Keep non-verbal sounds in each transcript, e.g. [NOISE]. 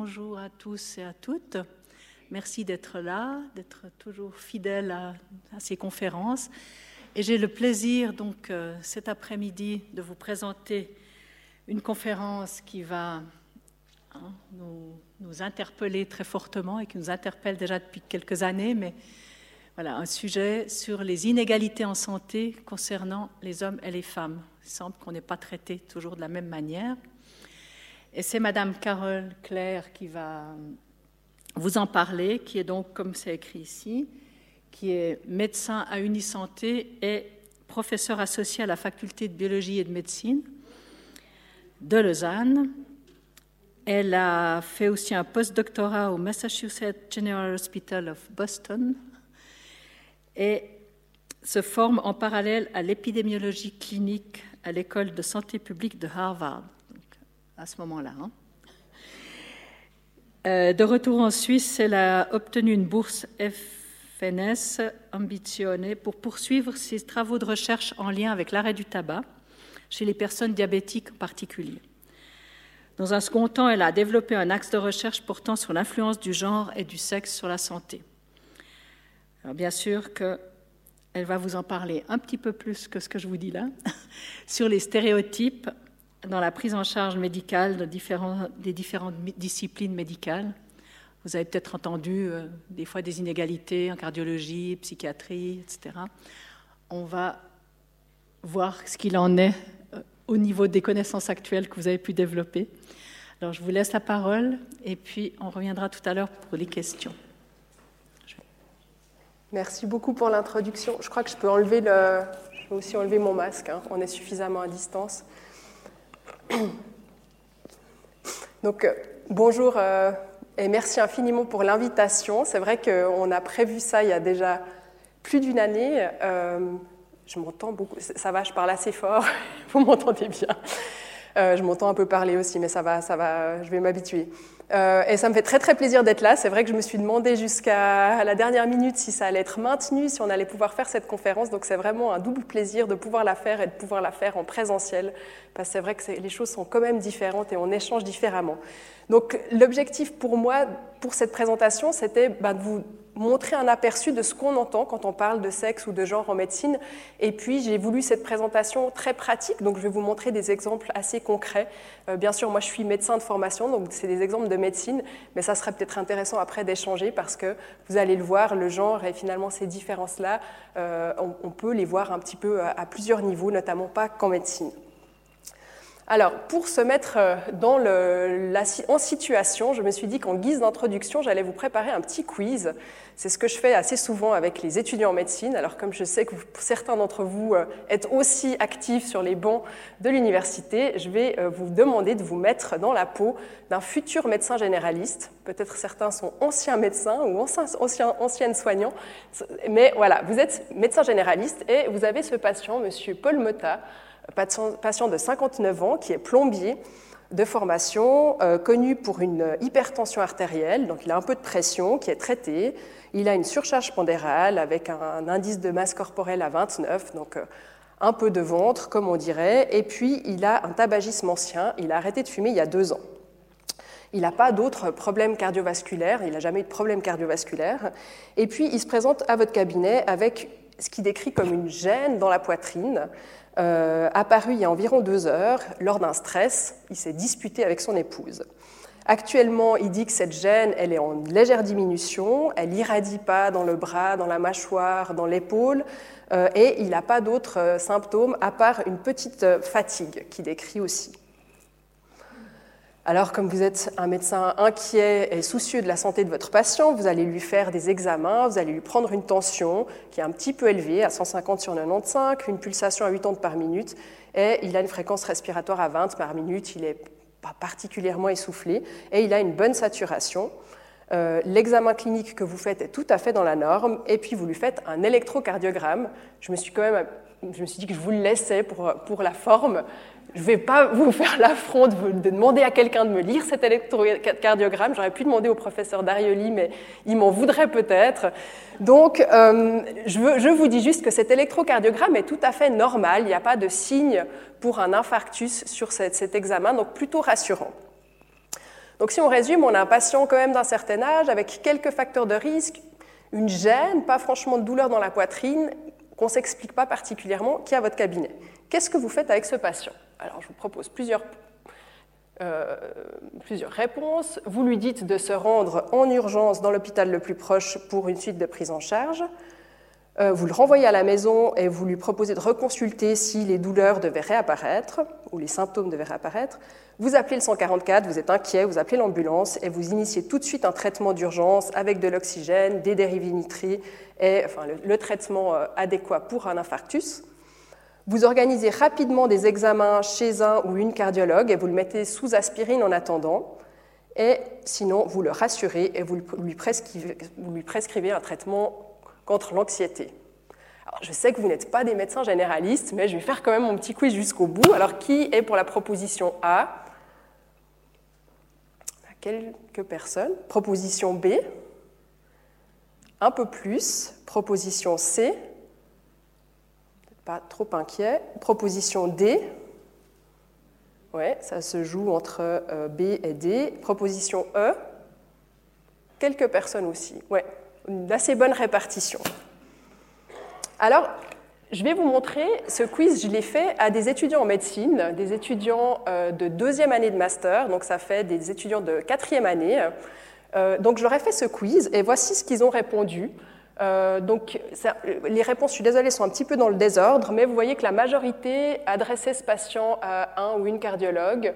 bonjour à tous et à toutes. Merci d'être là, d'être toujours fidèle à, ces conférences. Et j'ai le plaisir, donc, euh, cet après-midi, de vous présenter une conférence qui va hein, nous, interpeller très fortement et qui nous interpelle déjà depuis quelques années, mais voilà, un sujet sur les inégalités en santé concernant les hommes et les femmes. Il semble qu'on n'est pas traité toujours de la même manière. Et c'est Madame Carole Claire qui va vous en parler, qui est donc, comme c'est écrit ici, qui est médecin à Unisanté et professeur associé à la faculté de biologie et de médecine de Lausanne. Elle a fait aussi un postdoctorat au Massachusetts General Hospital of Boston et se forme en parallèle à l'épidémiologie clinique à l'école de santé publique de Harvard à ce moment-là. Hein. Euh, de retour en Suisse, elle a obtenu une bourse FNS ambitionnée pour poursuivre ses travaux de recherche en lien avec l'arrêt du tabac chez les personnes diabétiques en particulier. Dans un second temps, elle a développé un axe de recherche portant sur l'influence du genre et du sexe sur la santé. Alors bien sûr qu'elle va vous en parler un petit peu plus que ce que je vous dis là, [LAUGHS] sur les stéréotypes dans la prise en charge médicale des différentes disciplines médicales. Vous avez peut-être entendu euh, des fois des inégalités en cardiologie, psychiatrie, etc. On va voir ce qu'il en est euh, au niveau des connaissances actuelles que vous avez pu développer. Alors je vous laisse la parole et puis on reviendra tout à l'heure pour les questions. Merci beaucoup pour l'introduction. Je crois que je peux enlever le, je aussi enlever mon masque. Hein. On est suffisamment à distance. [COUGHS] Donc, euh, bonjour euh, et merci infiniment pour l'invitation. C'est vrai qu'on a prévu ça il y a déjà plus d'une année. Euh, je m'entends beaucoup. Ça va, je parle assez fort. [LAUGHS] Vous m'entendez bien. je m'entends un peu parler aussi, mais ça va, ça va, je vais m'habituer. Euh, et ça me fait très très plaisir d'être là. C'est vrai que je me suis demandé jusqu'à la dernière minute si ça allait être maintenu, si on allait pouvoir faire cette conférence. Donc c'est vraiment un double plaisir de pouvoir la faire et de pouvoir la faire en présentiel. Parce que c'est vrai que les choses sont quand même différentes et on échange différemment. Donc l'objectif pour moi, pour cette présentation, c'était bah, de vous montrer un aperçu de ce qu'on entend quand on parle de sexe ou de genre en médecine. Et puis, j'ai voulu cette présentation très pratique, donc je vais vous montrer des exemples assez concrets. Euh, bien sûr, moi, je suis médecin de formation, donc c'est des exemples de médecine, mais ça serait peut-être intéressant après d'échanger parce que vous allez le voir, le genre et finalement ces différences-là, euh, on, peut les voir un petit peu à plusieurs niveaux, notamment pas qu'en médecine. Alors, pour se mettre euh, en situation, je me suis dit qu'en guise d'introduction, j'allais vous préparer un petit quiz. C'est ce que je fais assez souvent avec les étudiants en médecine. Alors, comme je sais que certains d'entre vous euh, êtes aussi actifs sur les bancs de l'université, je vais euh, vous demander de vous mettre dans la peau d'un futur médecin généraliste. Peut-être certains sont anciens médecins ou anciens, anciennes soignants. Mais voilà, vous êtes médecin généraliste et vous avez ce patient, monsieur Paul Mota, patient de 59 ans qui est plombier de formation, euh, connu pour une hypertension artérielle, donc il a un peu de pression qui est traité. Il a une surcharge pondérale avec un, indice de masse corporelle à 29, donc euh, un peu de ventre, comme on dirait. Et puis il a un tabagisme ancien, il a arrêté de fumer il y a deux ans. Il n'a pas d'autres problèmes cardiovasculaires, il n'a jamais eu de problème cardiovasculaire. Et puis il se présente à votre cabinet avec ce qu'il décrit comme une gêne dans la poitrine apparu il y a environ deux heures lors d'un stress. Il s'est disputé avec son épouse. Actuellement, il dit que cette gêne, elle est en légère diminution, elle irradie pas dans le bras, dans la mâchoire, dans l'épaule, euh, et il n'a pas d'autres euh, symptômes à part une petite fatigue qu'il décrit aussi. Alors, comme vous êtes un médecin inquiet et soucieux de la santé de votre patient, vous allez lui faire des examens, vous allez lui prendre une tension qui est un petit peu élevée, à 150 sur 95, une pulsation à 80 par minute, et il a une fréquence respiratoire à 20 par minute, il n'est pas particulièrement essoufflé, et il a une bonne saturation. Euh, l'examen clinique que vous faites est tout à fait dans la norme, et puis vous lui faites un électrocardiogramme. Je me suis quand même je me suis dit que je vous le laissais pour, pour la forme. Je ne vais pas vous [LAUGHS] faire l'affront de, demander à quelqu'un de me lire cet électrocardiogramme. J'aurais pu demander au professeur Darioli, mais il m'en voudrait peut-être. Donc, euh, je, vous dis juste que cet électrocardiogramme est tout à fait normal. Il n'y a pas de signe pour un infarctus sur cet, examen, donc plutôt rassurant. Donc si on résume, on a un patient quand même d'un certain âge avec quelques facteurs de risque, une gêne, pas franchement de douleur dans la poitrine, qu'on ne s'explique pas particulièrement, qui à votre cabinet. Qu'est-ce que vous faites avec ce patient? Alors je vous propose plusieurs, euh, plusieurs réponses. Vous lui dites de se rendre en urgence dans l'hôpital le plus proche pour une suite de prise en charge. Euh, vous le renvoyez à la maison et vous lui proposez de reconsulter si les douleurs devaient réapparaître ou les symptômes devaient réapparaître. Vous appelez le 144, vous êtes inquiet, vous appelez l'ambulance et vous initiez tout de suite un traitement d'urgence avec de l'oxygène, des dérivés nitrés et enfin, le, traitement euh, adéquat pour un infarctus. Vous organisez rapidement des examens chez un ou une cardiologue et vous le mettez sous aspirine en attendant. Et sinon, vous le rassurez et vous lui prescrivez un traitement contre l'anxiété. Je sais que vous n'êtes pas des médecins généralistes, mais je vais faire quand même mon petit quiz jusqu'au bout. Alors, qui est pour la proposition A Quelques personnes. Proposition B Un peu plus. Proposition C Pas trop inquiet. Proposition D Ouais, ça se joue entre euh, B et D. Proposition E Quelques personnes aussi. Ouais, une assez bonne répartition. Alors, je vais vous montrer ce quiz, je l'ai fait à des étudiants en médecine, des étudiants euh, de deuxième année de master, donc ça fait des étudiants de quatrième année. Euh, donc je leur ai fait ce quiz et voici ce qu'ils ont répondu. Euh, donc les réponses, je suis désolée, sont un petit peu dans le désordre, mais vous voyez que la majorité adressait ce patient à un ou une cardiologue.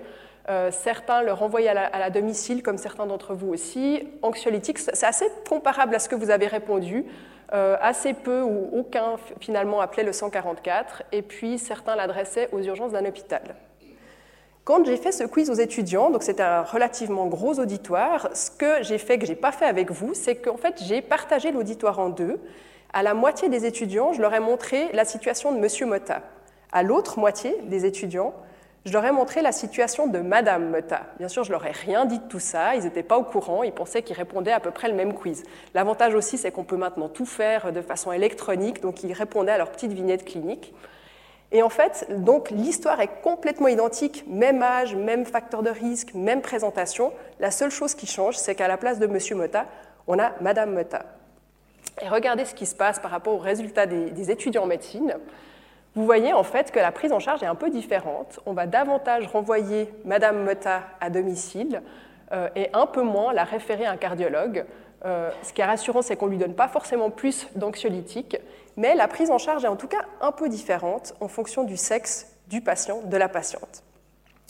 Euh, certains le renvoyaient à la, domicile, comme certains d'entre vous aussi. Anxiolytiques, c'est assez comparable à ce que vous avez répondu. Euh, assez peu ou aucun finalement appelait le 144, et puis certains l'adressaient aux urgences d'un hôpital. Quand j'ai fait ce quiz aux étudiants, donc c'était un relativement gros auditoire, ce que j'ai fait, que je n'ai pas fait avec vous, c'est qu'en fait j'ai partagé l'auditoire en deux. À la moitié des étudiants, je leur ai montré la situation de M. Mota. À l'autre moitié des étudiants, je leur ai montré la situation de Madame Meta. Bien sûr, je leur ai rien dit de tout ça, ils n'étaient pas au courant, ils pensaient qu'ils répondaient à peu près le même quiz. L'avantage aussi, c'est qu'on peut maintenant tout faire de façon électronique, donc ils répondaient à leur petite vignette clinique. Et en fait, donc l'histoire est complètement identique, même âge, même facteur de risque, même présentation. La seule chose qui change, c'est qu'à la place de Monsieur Mota, on a Madame Mota. Et regardez ce qui se passe par rapport aux résultats des, étudiants en médecine vous voyez en fait que la prise en charge est un peu différente. On va davantage renvoyer Madame Mota à domicile euh, et un peu moins la référer à un cardiologue. Euh, ce qui est rassurant, c'est qu'on ne lui donne pas forcément plus d'anxiolytiques, mais la prise en charge est en tout cas un peu différente en fonction du sexe du patient, de la patiente.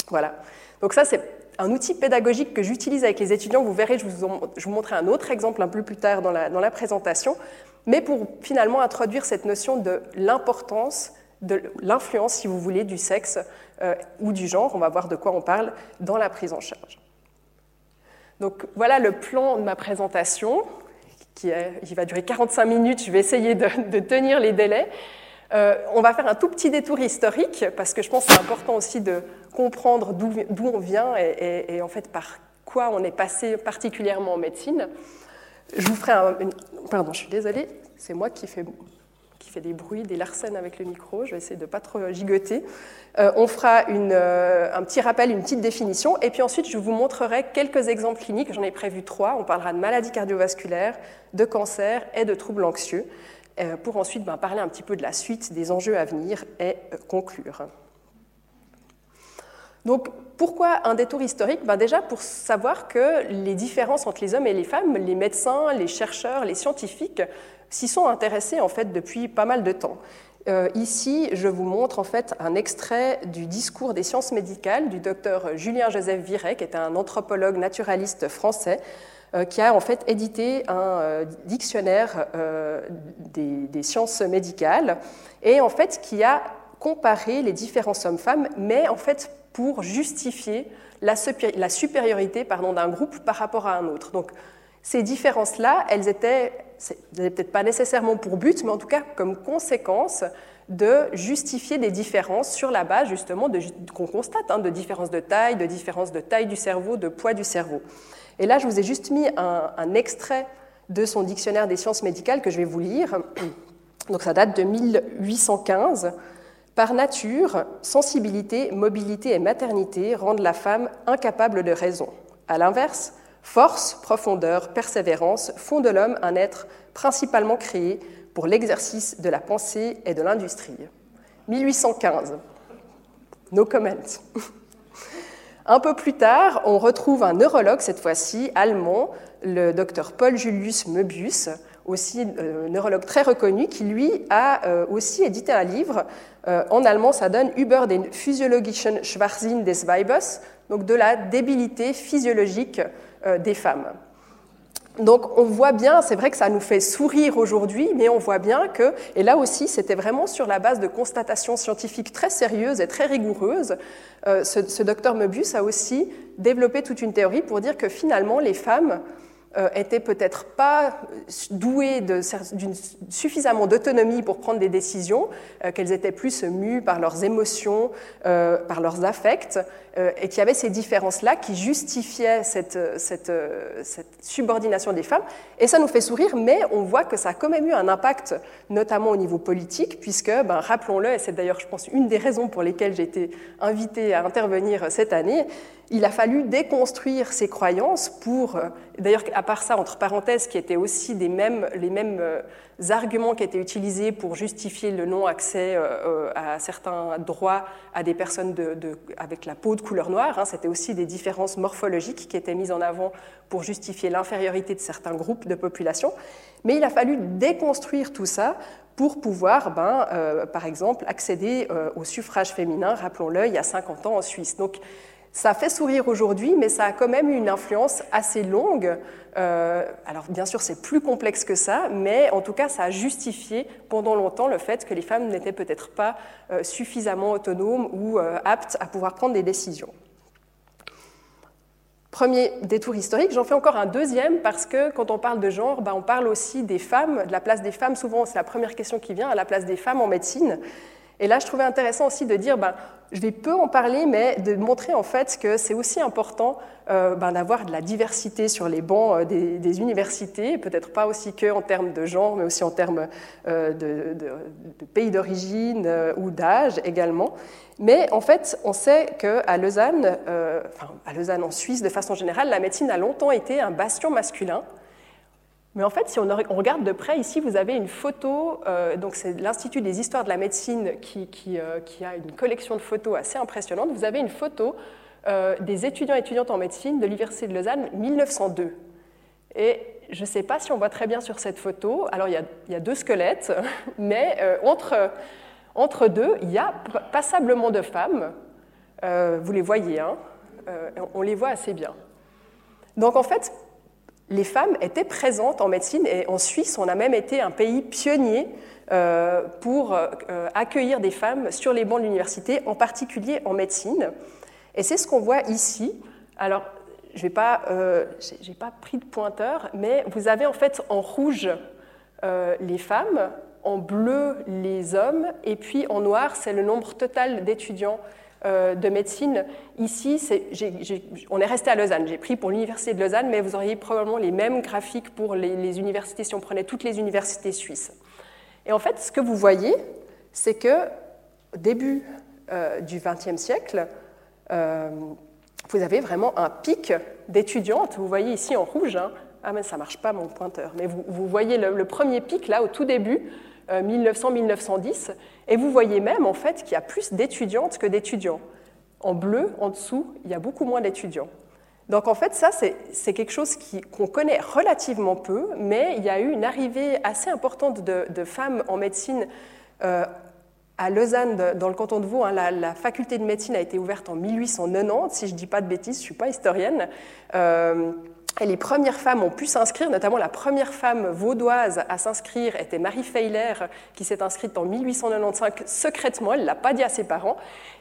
Voilà. Donc ça, c'est un outil pédagogique que j'utilise avec les étudiants. Vous verrez, je vous, montrerai un autre exemple un peu plus tard dans la, dans la présentation, mais pour finalement introduire cette notion de l'importance de l'influence, si vous voulez, du sexe euh, ou du genre, on va voir de quoi on parle, dans la prise en charge. Donc voilà le plan de ma présentation, qui, va durer 45 minutes, je vais essayer de, tenir les délais. Euh, on va faire un tout petit détour historique, parce que je pense que c'est important aussi de comprendre d'où on vient et, en fait par quoi on est passé particulièrement en médecine. Je vous ferai un... Pardon, je suis désolée, c'est moi qui fais fait des bruits, des larcènes avec le micro. Je vais essayer de ne pas trop gigoter. Euh, on fera euh, un petit rappel, une petite définition. Et puis ensuite, je vous montrerai quelques exemples cliniques. J'en ai prévu trois. On parlera de maladies cardiovasculaires, de cancer et de troubles anxieux. Euh, pour ensuite ben, parler un petit peu de la suite des enjeux à venir et conclure. Donc, pourquoi un détour historique? Ben Déjà pour savoir que les différences entre les hommes et les femmes, les médecins, les chercheurs, les scientifiques, s'y sont intéressés en fait depuis pas mal de temps. Euh, ici, je vous montre en fait un extrait du discours des sciences médicales du docteur Julien-Joseph Viret, qui est un anthropologue naturaliste français, euh, qui a en fait édité un euh, dictionnaire des, sciences médicales et en fait qui a comparé les différents hommes-femmes, mais en fait pour justifier la, la supériorité d'un groupe par rapport à un autre. Donc ces différences-là, elles étaient, peut-être pas nécessairement pour but, mais en tout cas comme conséquence de justifier des différences sur la base justement qu'on constate, hein, de différences de taille, de différences de taille du cerveau, de poids du cerveau. Et là, je vous ai juste mis un, un extrait de son dictionnaire des sciences médicales que je vais vous lire. [CLEARS THROAT] Donc ça date de 1815. Par nature, sensibilité, mobilité et maternité rendent la femme incapable de raison. À l'inverse, force, profondeur, persévérance font de l'homme un être principalement créé pour l'exercice de la pensée et de l'industrie. 1815. No comment. [LAUGHS] Un peu plus tard, on retrouve un neurologue, cette fois-ci allemand, le docteur Paul Julius Möbius, aussi euh, neurologue très reconnu, qui lui a euh, aussi édité un livre. Euh, en allemand, ça donne Über den physiologischen Schwachsinn des Weibes, donc de la débilité physiologique des femmes. Donc on voit bien, c'est vrai que ça nous fait sourire aujourd'hui, mais on voit bien que, et là aussi c'était vraiment sur la base de constatations scientifiques très sérieuses et très rigoureuses, ce, ce docteur Möbius a aussi développé toute une théorie pour dire que finalement les femmes euh, étaient peut-être pas douées d'une suffisamment d'autonomie pour prendre des décisions, euh, qu'elles étaient plus mues par leurs émotions, euh, par leurs affects, et qu'il y avait ces différences-là qui justifiaient cette, cette, cette, subordination des femmes. Et ça nous fait sourire, mais on voit que ça a quand même eu un impact, notamment au niveau politique, puisque, ben, rappelons-le, et c'est d'ailleurs, je pense, une des raisons pour lesquelles j'ai été invitée à intervenir cette année, il a fallu déconstruire ces croyances pour, euh, d'ailleurs à part ça, entre parenthèses, qui étaient aussi les mêmes euh, arguments qui étaient utilisés pour justifier le non-accès euh, à certains droits à des personnes avec la peau de couleur noire, hein. c'était aussi des différences morphologiques qui étaient mises en avant pour justifier l'infériorité de certains groupes de population. Mais il a fallu déconstruire tout ça pour pouvoir, ben, par exemple, accéder au suffrage féminin, rappelons-le, il y a 50 ans en Suisse. Ça fait sourire aujourd'hui, mais ça a quand même eu une influence assez longue. Euh, alors bien sûr, c'est plus complexe que ça, mais en tout cas, ça a justifié pendant longtemps le fait que les femmes n'étaient peut-être pas euh, suffisamment autonomes ou euh, aptes à pouvoir prendre des décisions. Premier détour historique, j'en fais encore un deuxième parce que quand on parle de genre, ben, on parle aussi des femmes, de la place des femmes. Souvent, c'est la première question qui vient, à la place des femmes en médecine. Et là, je trouvais intéressant aussi de dire, ben, je vais peu en parler, mais de montrer en fait que c'est aussi important euh, ben, d'avoir de la diversité sur les bancs euh, des, universités, peut-être pas aussi que en termes de genre, mais aussi en termes euh, de, pays d'origine ou d'âge également. Mais en fait, on sait qu'à Lausanne, enfin à Lausanne en Suisse de façon générale, la médecine a longtemps été un bastion masculin. Mais en fait, si on, regarde de près, ici, vous avez une photo, euh, donc c'est l'Institut des histoires de la médecine qui, euh, qui, a une collection de photos assez impressionnante. Vous avez une photo euh, des étudiants et étudiantes en médecine de l'Université de Lausanne 1902. Et je ne sais pas si on voit très bien sur cette photo, alors il y a, il y a deux squelettes, [LAUGHS] mais entre, entre deux, il y a passablement de femmes. vous les voyez, hein on les voit assez bien. Donc en fait, les femmes étaient présentes en médecine et en Suisse, on a même été un pays pionnier euh, pour euh, accueillir des femmes sur les bancs de l'université, en particulier en médecine. Et c'est ce qu'on voit ici. Alors, je n'ai pas, euh, pas, pris de pointeur, mais vous avez en fait en rouge les femmes, en bleu les hommes, et puis en noir, c'est le nombre total d'étudiants de médecine. Ici, on est resté à Lausanne. J'ai pris pour l'université de Lausanne, mais vous auriez probablement les mêmes graphiques pour les, universités si on prenait toutes les universités suisses. Et en fait, ce que vous voyez, c'est que au début euh, du XXe siècle, euh, vous avez vraiment un pic d'étudiantes. Vous voyez ici en rouge. Hein. ah, mais ça marche pas mon pointeur. Mais vous, voyez le, premier pic là au tout début, 1900-1910, euh, et vous voyez même en fait qu'il y a plus d'étudiantes que d'étudiants. En bleu, en dessous, il y a beaucoup moins d'étudiants. Donc en fait, ça, c'est quelque chose qu'on connaît relativement peu, mais il y a eu une arrivée assez importante de, femmes en médecine euh, à Lausanne, dans le canton de Vaud. Hein, la, faculté de médecine a été ouverte en 1890, si je ne dis pas de bêtises, je ne suis pas historienne. Euh, et les premières femmes ont pu s'inscrire, notamment la première femme vaudoise à s'inscrire était Marie Feiler, qui s'est inscrite en 1895 secrètement, elle ne l'a pas dit à ses parents.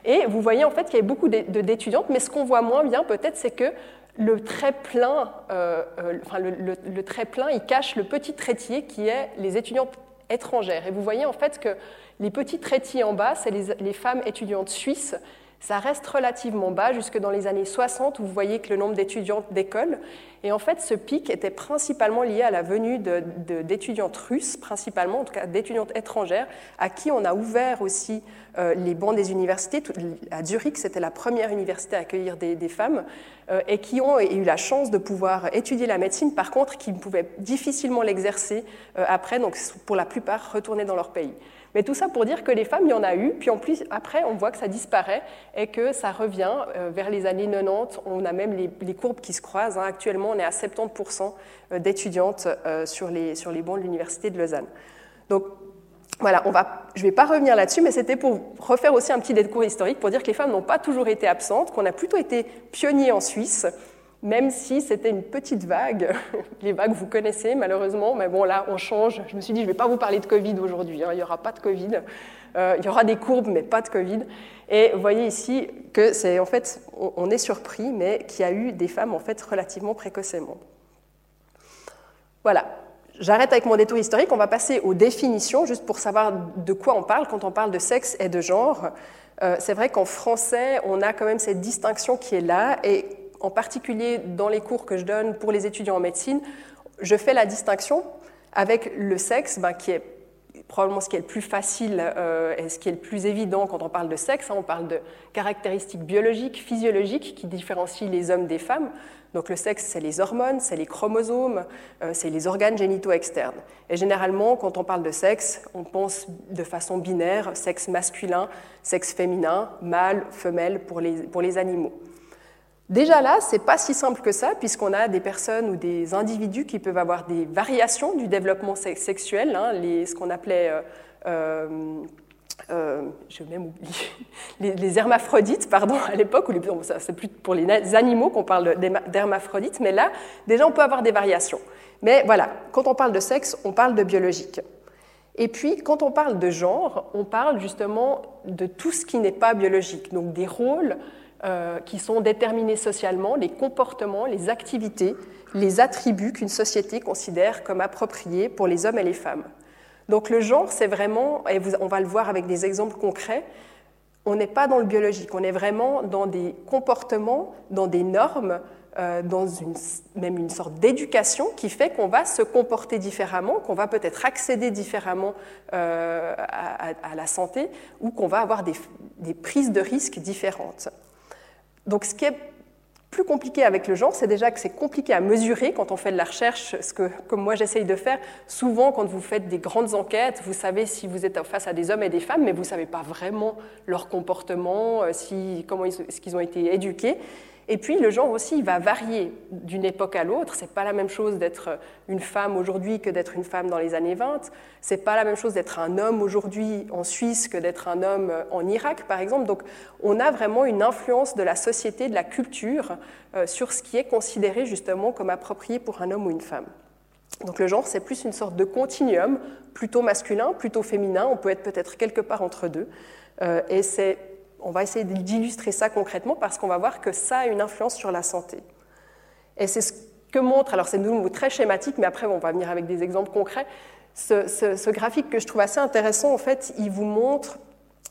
Et vous voyez en fait qu'il y a beaucoup d'étudiantes, mais ce qu'on voit moins bien peut-être, c'est que le trait plein, euh, euh, enfin, le, trait plein, il cache le petit traitier qui est les étudiantes étrangères. Et vous voyez en fait que les petits traitiers en bas, c'est les, les femmes étudiantes suisses ça reste relativement bas jusque dans les années 60 où vous voyez que le nombre d'étudiantes d'école Et en fait, ce pic était principalement lié à la venue d'étudiantes russes, principalement, en tout cas d'étudiantes étrangères, à qui on a ouvert aussi euh, les bancs des universités. À Zurich, c'était la première université à accueillir des, femmes, euh, et qui ont eu la chance de pouvoir étudier la médecine, par contre, qui pouvaient difficilement l'exercer euh, après, donc pour la plupart retourner dans leur pays. Mais tout ça pour dire que les femmes, il y en a eu, puis en plus, après, on voit que ça disparaît et que ça revient vers les années 90. On a même les, courbes qui se croisent. Hein. Actuellement, on est à 70% d'étudiantes sur les, sur les bancs de l'Université de Lausanne. Donc, voilà, on va, je ne vais pas revenir là-dessus, mais c'était pour refaire aussi un petit décours historique pour dire que les femmes n'ont pas toujours été absentes, qu'on a plutôt été pionniers en Suisse, même si c'était une petite vague. [LAUGHS] Les vagues, vous connaissez malheureusement, mais bon, là, on change. Je me suis dit, je ne vais pas vous parler de Covid aujourd'hui, hein. il n'y aura pas de Covid. Euh, il y aura des courbes, mais pas de Covid. Et vous voyez ici que c'est en fait, on, est surpris, mais qu'il y a eu des femmes en fait relativement précocement. Voilà, J'arrête avec mon détour historique, on va passer aux définitions, juste pour savoir de quoi on parle quand on parle de sexe et de genre. Euh, c'est vrai qu'en français, on a quand même cette distinction qui est là, et en particulier dans les cours que je donne pour les étudiants en médecine, je fais la distinction avec le sexe, ben, qui est probablement ce qui est le plus facile euh, et ce qui est le plus évident quand on parle de sexe. Hein. on parle de caractéristiques biologiques, physiologiques qui différencient les hommes des femmes. Donc le sexe, c'est les hormones, c'est les chromosomes, euh, c'est les organes génitaux externes. Et généralement, quand on parle de sexe, on pense de façon binaire, sexe masculin, sexe féminin, mâle, femelle pour les, pour les animaux. Déjà là, c'est pas si simple que ça, puisqu'on a des personnes ou des individus qui peuvent avoir des variations du développement sexuel, hein, ce qu'on appelait euh, euh, euh, [LAUGHS] les, hermaphrodites, pardon, à l'époque, c'est plus pour les animaux qu'on parle d'hermaphrodites, mais là, déjà, on peut avoir des variations. Mais voilà, quand on parle de sexe, on parle de biologique. Et puis, quand on parle de genre, on parle justement de tout ce qui n'est pas biologique, donc des rôles euh, qui sont déterminés socialement, les comportements, les activités, les attributs qu'une société considère comme appropriés pour les hommes et les femmes. Donc le genre, c'est vraiment, et on va le voir avec des exemples concrets, on n'est pas dans le biologique, on est vraiment dans des comportements, dans des normes, euh, dans même une sorte d'éducation qui fait qu'on va se comporter différemment, qu'on va peut-être accéder différemment euh, à, la santé ou qu'on va avoir des prises de risques différentes. Donc ce qui est plus compliqué avec le genre, c'est déjà que c'est compliqué à mesurer quand on fait de la recherche, ce que, comme moi j'essaye de faire. Souvent, quand vous faites des grandes enquêtes, vous savez si vous êtes face à des hommes et des femmes, mais vous ne savez pas vraiment leur comportement, euh, si, comment est-ce qu'ils ont été éduqués. Et puis le genre aussi, il va varier d'une époque à l'autre. C'est pas la même chose d'être une femme aujourd'hui que d'être une femme dans les années 20. C'est pas la même chose d'être un homme aujourd'hui en Suisse que d'être un homme en Irak, par exemple. Donc on a vraiment une influence de la société, de la culture euh, sur ce qui est considéré justement comme approprié pour un homme ou une femme. Donc le genre, c'est plus une sorte de continuum, plutôt masculin, plutôt féminin. On peut être peut-être quelque part entre deux. Euh, et c'est on va essayer d'illustrer ça concrètement parce qu'on va voir que ça a une influence sur la santé. Et c'est ce que montre, alors c'est de nouveau très schématique, mais après on va venir avec des exemples concrets. Ce, graphique que je trouve assez intéressant, en fait, il vous montre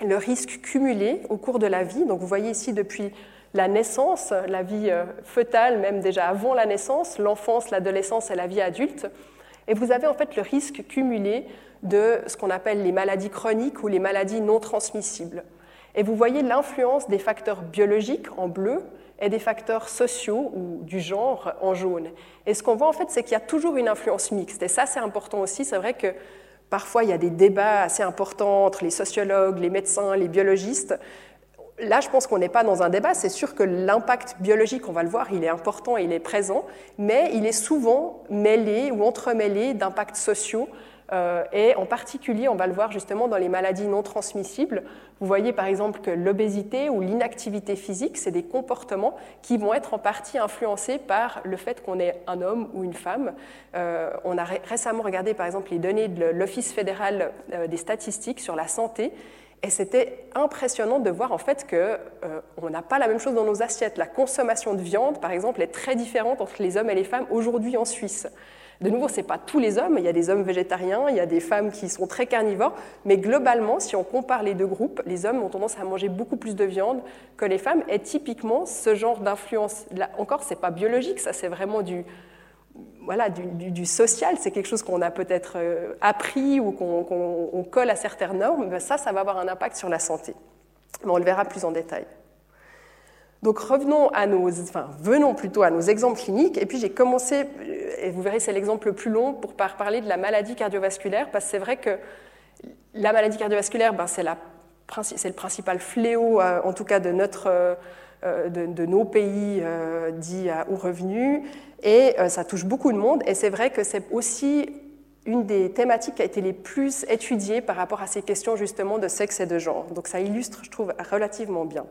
le risque cumulé au cours de la vie. Donc vous voyez ici depuis la naissance, la vie euh, fœtale, même déjà avant la naissance, l'enfance, l'adolescence et la vie adulte. Et vous avez en fait le risque cumulé de ce qu'on appelle les maladies chroniques ou les maladies non transmissibles. Et vous voyez l'influence des facteurs biologiques en bleu et des facteurs sociaux ou du genre en jaune. Et ce qu'on voit en fait, c'est qu'il y a toujours une influence mixte. Et ça, c'est important aussi. C'est vrai que parfois, il y a des débats assez importants entre les sociologues, les médecins, les biologistes. Là, je pense qu'on n'est pas dans un débat. C'est sûr que l'impact biologique, on va le voir, il est important, il est présent, mais il est souvent mêlé ou entremêlé d'impacts sociaux et en particulier, on va le voir justement dans les maladies non transmissibles. Vous voyez par exemple que l'obésité ou l'inactivité physique, c'est des comportements qui vont être en partie influencés par le fait qu'on est un homme ou une femme. Euh, on a récemment regardé par exemple les données de l'Office fédéral euh, des statistiques sur la santé. Et c'était impressionnant de voir en fait euh, n'a pas la même chose dans nos assiettes. La consommation de viande, par exemple, est très différente entre les hommes et les femmes aujourd'hui en Suisse. De nouveau, ce n'est pas tous les hommes, il y a des hommes végétariens, il y a des femmes qui sont très carnivores, mais globalement, si on compare les deux groupes, les hommes ont tendance à manger beaucoup plus de viande que les femmes, et typiquement, ce genre d'influence, là encore, ce n'est pas biologique, ça c'est vraiment du, voilà, du, social, c'est quelque chose qu'on a peut-être euh, appris ou qu'on colle à certaines normes, mais ça, ça va avoir un impact sur la santé. Mais on le verra plus en détail. Donc revenons à nos, enfin, venons plutôt à nos exemples cliniques. Et puis j'ai commencé, et vous verrez c'est l'exemple le plus long pour parler de la maladie cardiovasculaire, parce que c'est vrai que la maladie cardiovasculaire, ben, c'est, le principal fléau, euh, en tout cas de, notre, euh, de, nos pays euh, dits à haut revenu, et ça touche beaucoup de monde. Et c'est vrai que c'est aussi une des thématiques qui a été les plus étudiées par rapport à ces questions justement de sexe et de genre. Donc ça illustre, je trouve, relativement bien.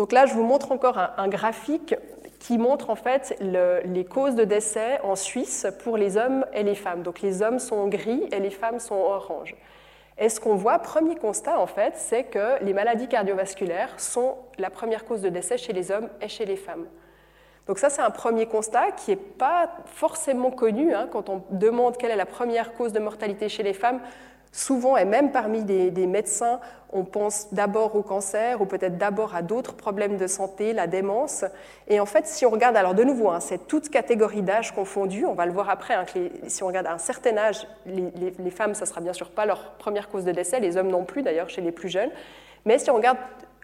Donc là, je vous montre encore un, graphique qui montre en fait les causes de décès en Suisse pour les hommes et les femmes. Donc les hommes sont gris et les femmes sont orange. Et ce qu'on voit, premier constat en fait, c'est que les maladies cardiovasculaires sont la première cause de décès chez les hommes et chez les femmes. Donc ça, c'est un premier constat qui n'est pas forcément connu. Hein, quand on demande quelle est la première cause de mortalité chez les femmes, Souvent, et même parmi des, médecins, on pense d'abord au cancer ou peut-être d'abord à d'autres problèmes de santé, la démence. Et en fait, si on regarde, alors de nouveau, hein, c'est toute catégorie d'âge confondue, on va le voir après, hein, si on regarde à un certain âge, les, femmes, ça sera bien sûr pas leur première cause de décès, les hommes non plus d'ailleurs chez les plus jeunes. Mais si on regarde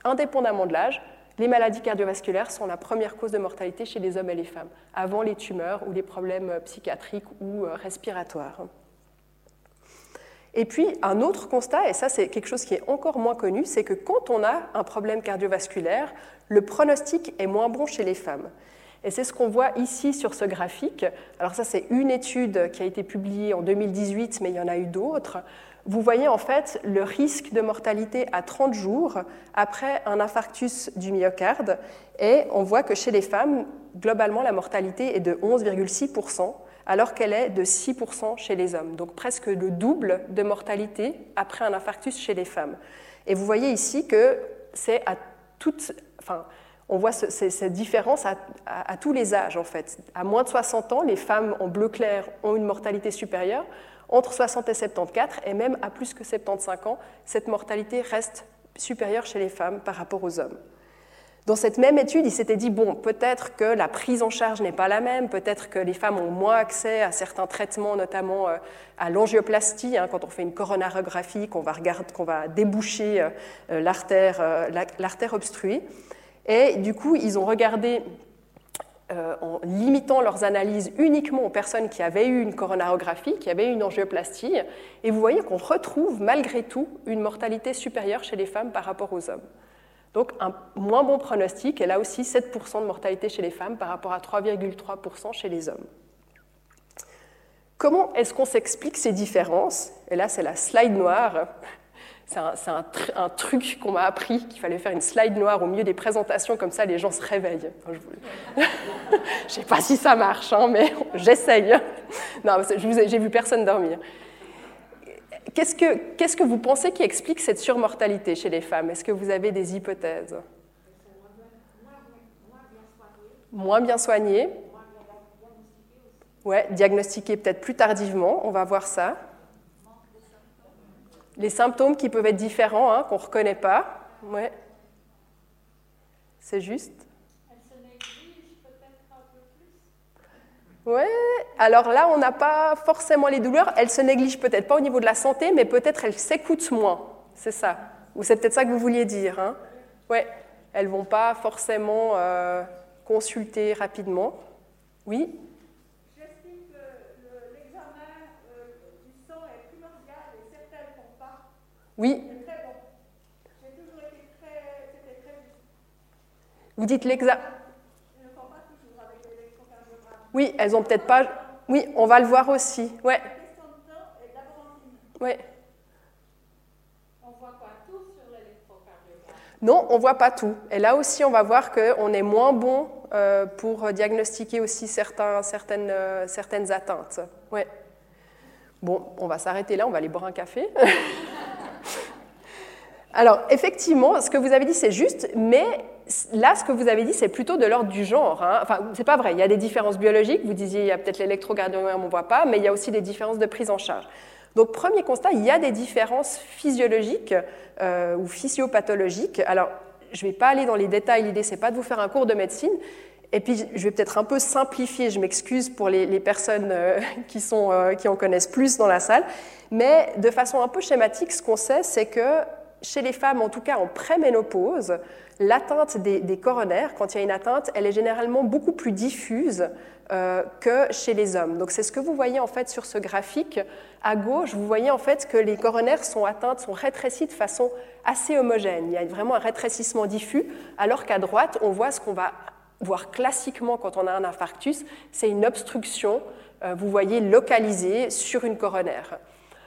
indépendamment de l'âge, les maladies cardiovasculaires sont la première cause de mortalité chez les hommes et les femmes, avant les tumeurs ou les problèmes psychiatriques ou euh, respiratoires. Et puis, un autre constat, et ça c'est quelque chose qui est encore moins connu, c'est que quand on a un problème cardiovasculaire, le pronostic est moins bon chez les femmes. Et c'est ce qu'on voit ici sur ce graphique. Alors ça, c'est une étude qui a été publiée en 2018, mais il y en a eu d'autres. Vous voyez en fait le risque de mortalité à 30 jours après un infarctus du myocarde. Et on voit que chez les femmes, globalement, la mortalité est de 11,6 alors qu'elle est de 6% chez les hommes, donc presque le double de mortalité après un infarctus chez les femmes. Et vous voyez ici que c'est à toute, enfin, on voit cette différence à, tous les âges en fait. À moins de 60 ans, les femmes en bleu clair ont une mortalité supérieure. Entre 60 et 74, et même à plus que 75 ans, cette mortalité reste supérieure chez les femmes par rapport aux hommes. Dans cette même étude, il s'était dit, bon, peut-être que la prise en charge n'est pas la même, peut-être que les femmes ont moins accès à certains traitements, notamment euh, à l'angioplastie, hein, quand on fait une coronarographie, qu'on va, qu'on va déboucher euh, euh, l'artère obstruée. Et du coup, ils ont regardé en limitant leurs analyses uniquement aux personnes qui avaient eu une coronarographie, qui avaient eu une angioplastie, et vous voyez qu'on retrouve malgré tout une mortalité supérieure chez les femmes par rapport aux hommes. Donc un moins bon pronostic, et là aussi 7% de mortalité chez les femmes par rapport à 3,3% chez les hommes. Comment est-ce qu'on s'explique ces différences? Et là, c'est la slide noire. C'est un, truc qu'on m'a appris, qu'il fallait faire une slide noire au milieu des présentations, comme ça les gens se réveillent. je ne [LAUGHS] sais pas si ça marche, hein, mais [LAUGHS] j'essaye. Non, j'ai vu personne dormir. Qu'est-ce que, vous pensez qui explique cette surmortalité chez les femmes? Est-ce que vous avez des hypothèses? Moins bien soignées. Ouais, diagnostiquées peut-être plus tardivement, on va voir ça. Les symptômes qui peuvent être différents, hein, qu'on ne reconnaît pas. Ouais. C'est juste. Oui, alors là, on n'a pas forcément les douleurs. Elles se négligent peut-être pas au niveau de la santé, mais peut-être elles s'écoutent moins. C'est ça. Ou c'est peut-être ça que vous vouliez dire. Hein oui, elles vont pas forcément euh, consulter rapidement. Oui J'estime que l'examen euh, du sang est primordial et certaines ne font pas. Oui. C'est très bon. J'ai toujours été très. Très Vous dites l'examen. Oui, elles ont peut-être pas. Oui, on va le voir aussi. Oui. Non, on voit pas tout. Et là aussi, on va voir qu'on est moins bon euh, pour diagnostiquer aussi certains, certaines, euh, certaines atteintes. Ouais. Bon, on va s'arrêter là, on va aller boire un café. [LAUGHS] Alors, effectivement, ce que vous avez dit, c'est juste, mais là, ce que vous avez dit, c'est plutôt de l'ordre du genre. Hein. Enfin, c'est pas vrai. Il y a des différences biologiques. Vous disiez, il y a peut-être l'électrocardiogramme, on ne voit pas, mais il y a aussi des différences de prise en charge. Donc, premier constat, il y a des différences physiologiques euh, ou physiopathologiques. Alors, je ne vais pas aller dans les détails. L'idée, c'est pas de vous faire un cours de médecine. Et puis, je vais peut-être un peu simplifier. Je m'excuse pour les, personnes euh, [LAUGHS] qui, sont, euh, qui en connaissent plus dans la salle. Mais de façon un peu schématique, ce qu'on sait, c'est que chez les femmes, en tout cas en préménopause, l'atteinte des, coronaires, quand il y a une atteinte, elle est généralement beaucoup plus diffuse euh, que chez les hommes. Donc c'est ce que vous voyez en fait sur ce graphique. À gauche, vous voyez en fait que les coronaires sont atteintes, sont rétrécies de façon assez homogène. Il y a vraiment un rétrécissement diffus, alors qu'à droite, on voit ce qu'on va voir classiquement quand on a un infarctus, c'est une obstruction, euh, vous voyez, localisée sur une coronaire.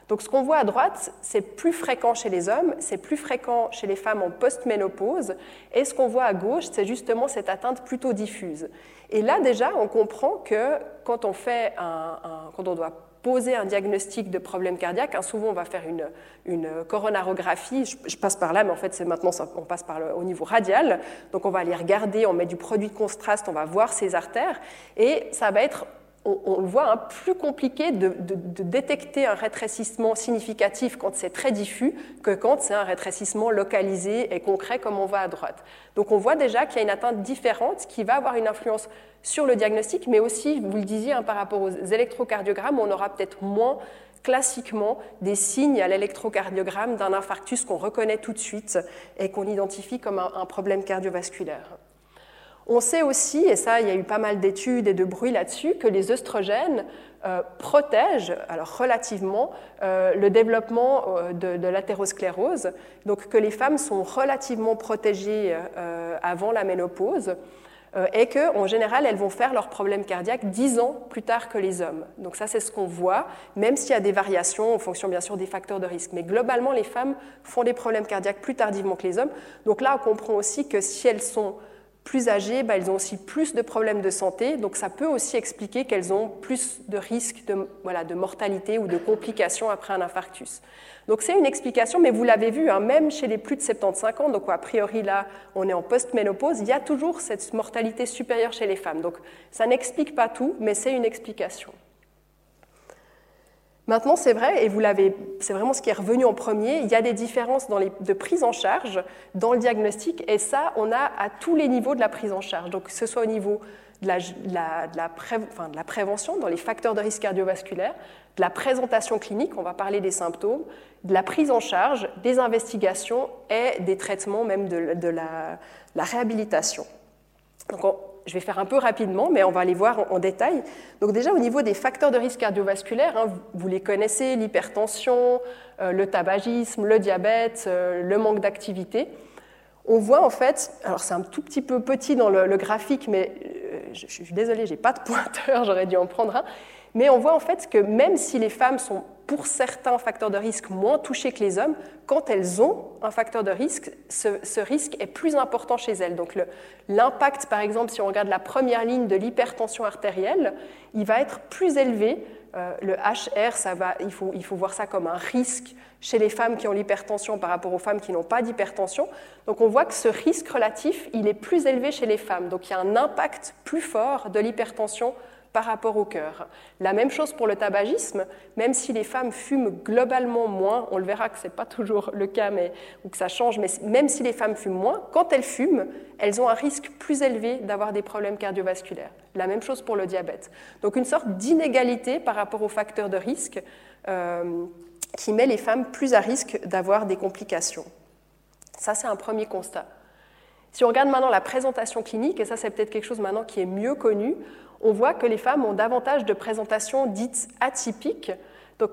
Donc ce qu'on voit à droite, c'est plus fréquent chez les hommes, c'est plus fréquent chez les femmes en post-ménopause, et ce qu'on voit à gauche, c'est justement cette atteinte plutôt diffuse. Et là déjà, on comprend que quand on, fait un, quand on doit poser un diagnostic de problème cardiaque, hein, souvent on va faire une, coronarographie, je, passe par là, mais en fait c'est maintenant on passe par le, au niveau radial, donc on va aller regarder, on met du produit de contraste, on va voir ces artères, et ça va être on, le voit, hein, plus compliqué de, détecter un rétrécissement significatif quand c'est très diffus que quand c'est un rétrécissement localisé et concret comme on voit à droite. Donc on voit déjà qu'il y a une atteinte différente qui va avoir une influence sur le diagnostic, mais aussi, vous le disiez, hein, par rapport aux électrocardiogrammes, on aura peut-être moins classiquement des signes à l'électrocardiogramme d'un infarctus qu'on reconnaît tout de suite et qu'on identifie comme un problème cardiovasculaire. On sait aussi, et ça, il y a eu pas mal d'études et de bruit là-dessus, que les œstrogènes euh, protègent, alors relativement, euh, le développement euh, de, l'athérosclérose, donc que les femmes sont relativement protégées avant la ménopause, et qu'en général, elles vont faire leurs problèmes cardiaques dix ans plus tard que les hommes. Donc ça, c'est ce qu'on voit, même s'il y a des variations en fonction, bien sûr, des facteurs de risque. Mais globalement, les femmes font des problèmes cardiaques plus tardivement que les hommes. Donc là, on comprend aussi que si elles sont plus âgées, bah, elles ont aussi plus de problèmes de santé, donc ça peut aussi expliquer qu'elles ont plus de risques de, voilà, de mortalité ou de complications après un infarctus. Donc c'est une explication, mais vous l'avez vu, hein, même chez les plus de 75 ans, donc a priori là on est en post-ménopause, il y a toujours cette mortalité supérieure chez les femmes. Donc ça n'explique pas tout, mais c'est une explication. Maintenant, c'est vrai, et vous l'avez, c'est vraiment ce qui est revenu en premier, il y a des différences dans les, de prise en charge dans le diagnostic, et ça, on a à tous les niveaux de la prise en charge. Donc, que ce soit au niveau de la, prévention, dans les facteurs de risque cardiovasculaire, de la présentation clinique, on va parler des symptômes, de la prise en charge, des investigations et des traitements, même de, la, réhabilitation. Je vais faire un peu rapidement, mais on va aller voir en, détail. Donc déjà au niveau des facteurs de risque cardiovasculaire, hein, vous, les connaissez, l'hypertension, euh, le tabagisme, le diabète, euh, le manque d'activité. On voit en fait, alors c'est un tout petit peu petit dans le, graphique, mais euh, je, je, suis désolée, j'ai pas de [LAUGHS] pointeur, j'aurais dû en prendre un. Mais on voit en fait que même si les femmes sont pour certains facteurs de risque moins touchées que les hommes, quand elles ont un facteur de risque, ce, risque est plus important chez elles. Donc l'impact, par exemple, si on regarde la première ligne de l'hypertension artérielle, il va être plus élevé. Euh, le HR, ça va, il, faut, il faut voir ça comme un risque chez les femmes qui ont l'hypertension par rapport aux femmes qui n'ont pas d'hypertension. Donc on voit que ce risque relatif, il est plus élevé chez les femmes. Donc il y a un impact plus fort de l'hypertension par rapport au cœur. La même chose pour le tabagisme, même si les femmes fument globalement moins, on le verra que ce n'est pas toujours le cas mais, ou que ça change, mais même si les femmes fument moins, quand elles fument, elles ont un risque plus élevé d'avoir des problèmes cardiovasculaires. La même chose pour le diabète. Donc une sorte d'inégalité par rapport aux facteurs de risque euh, qui met les femmes plus à risque d'avoir des complications. Ça, c'est un premier constat. Si on regarde maintenant la présentation clinique, et ça c'est peut-être quelque chose maintenant qui est mieux connu, on voit que les femmes ont davantage de présentations dites atypiques. Donc,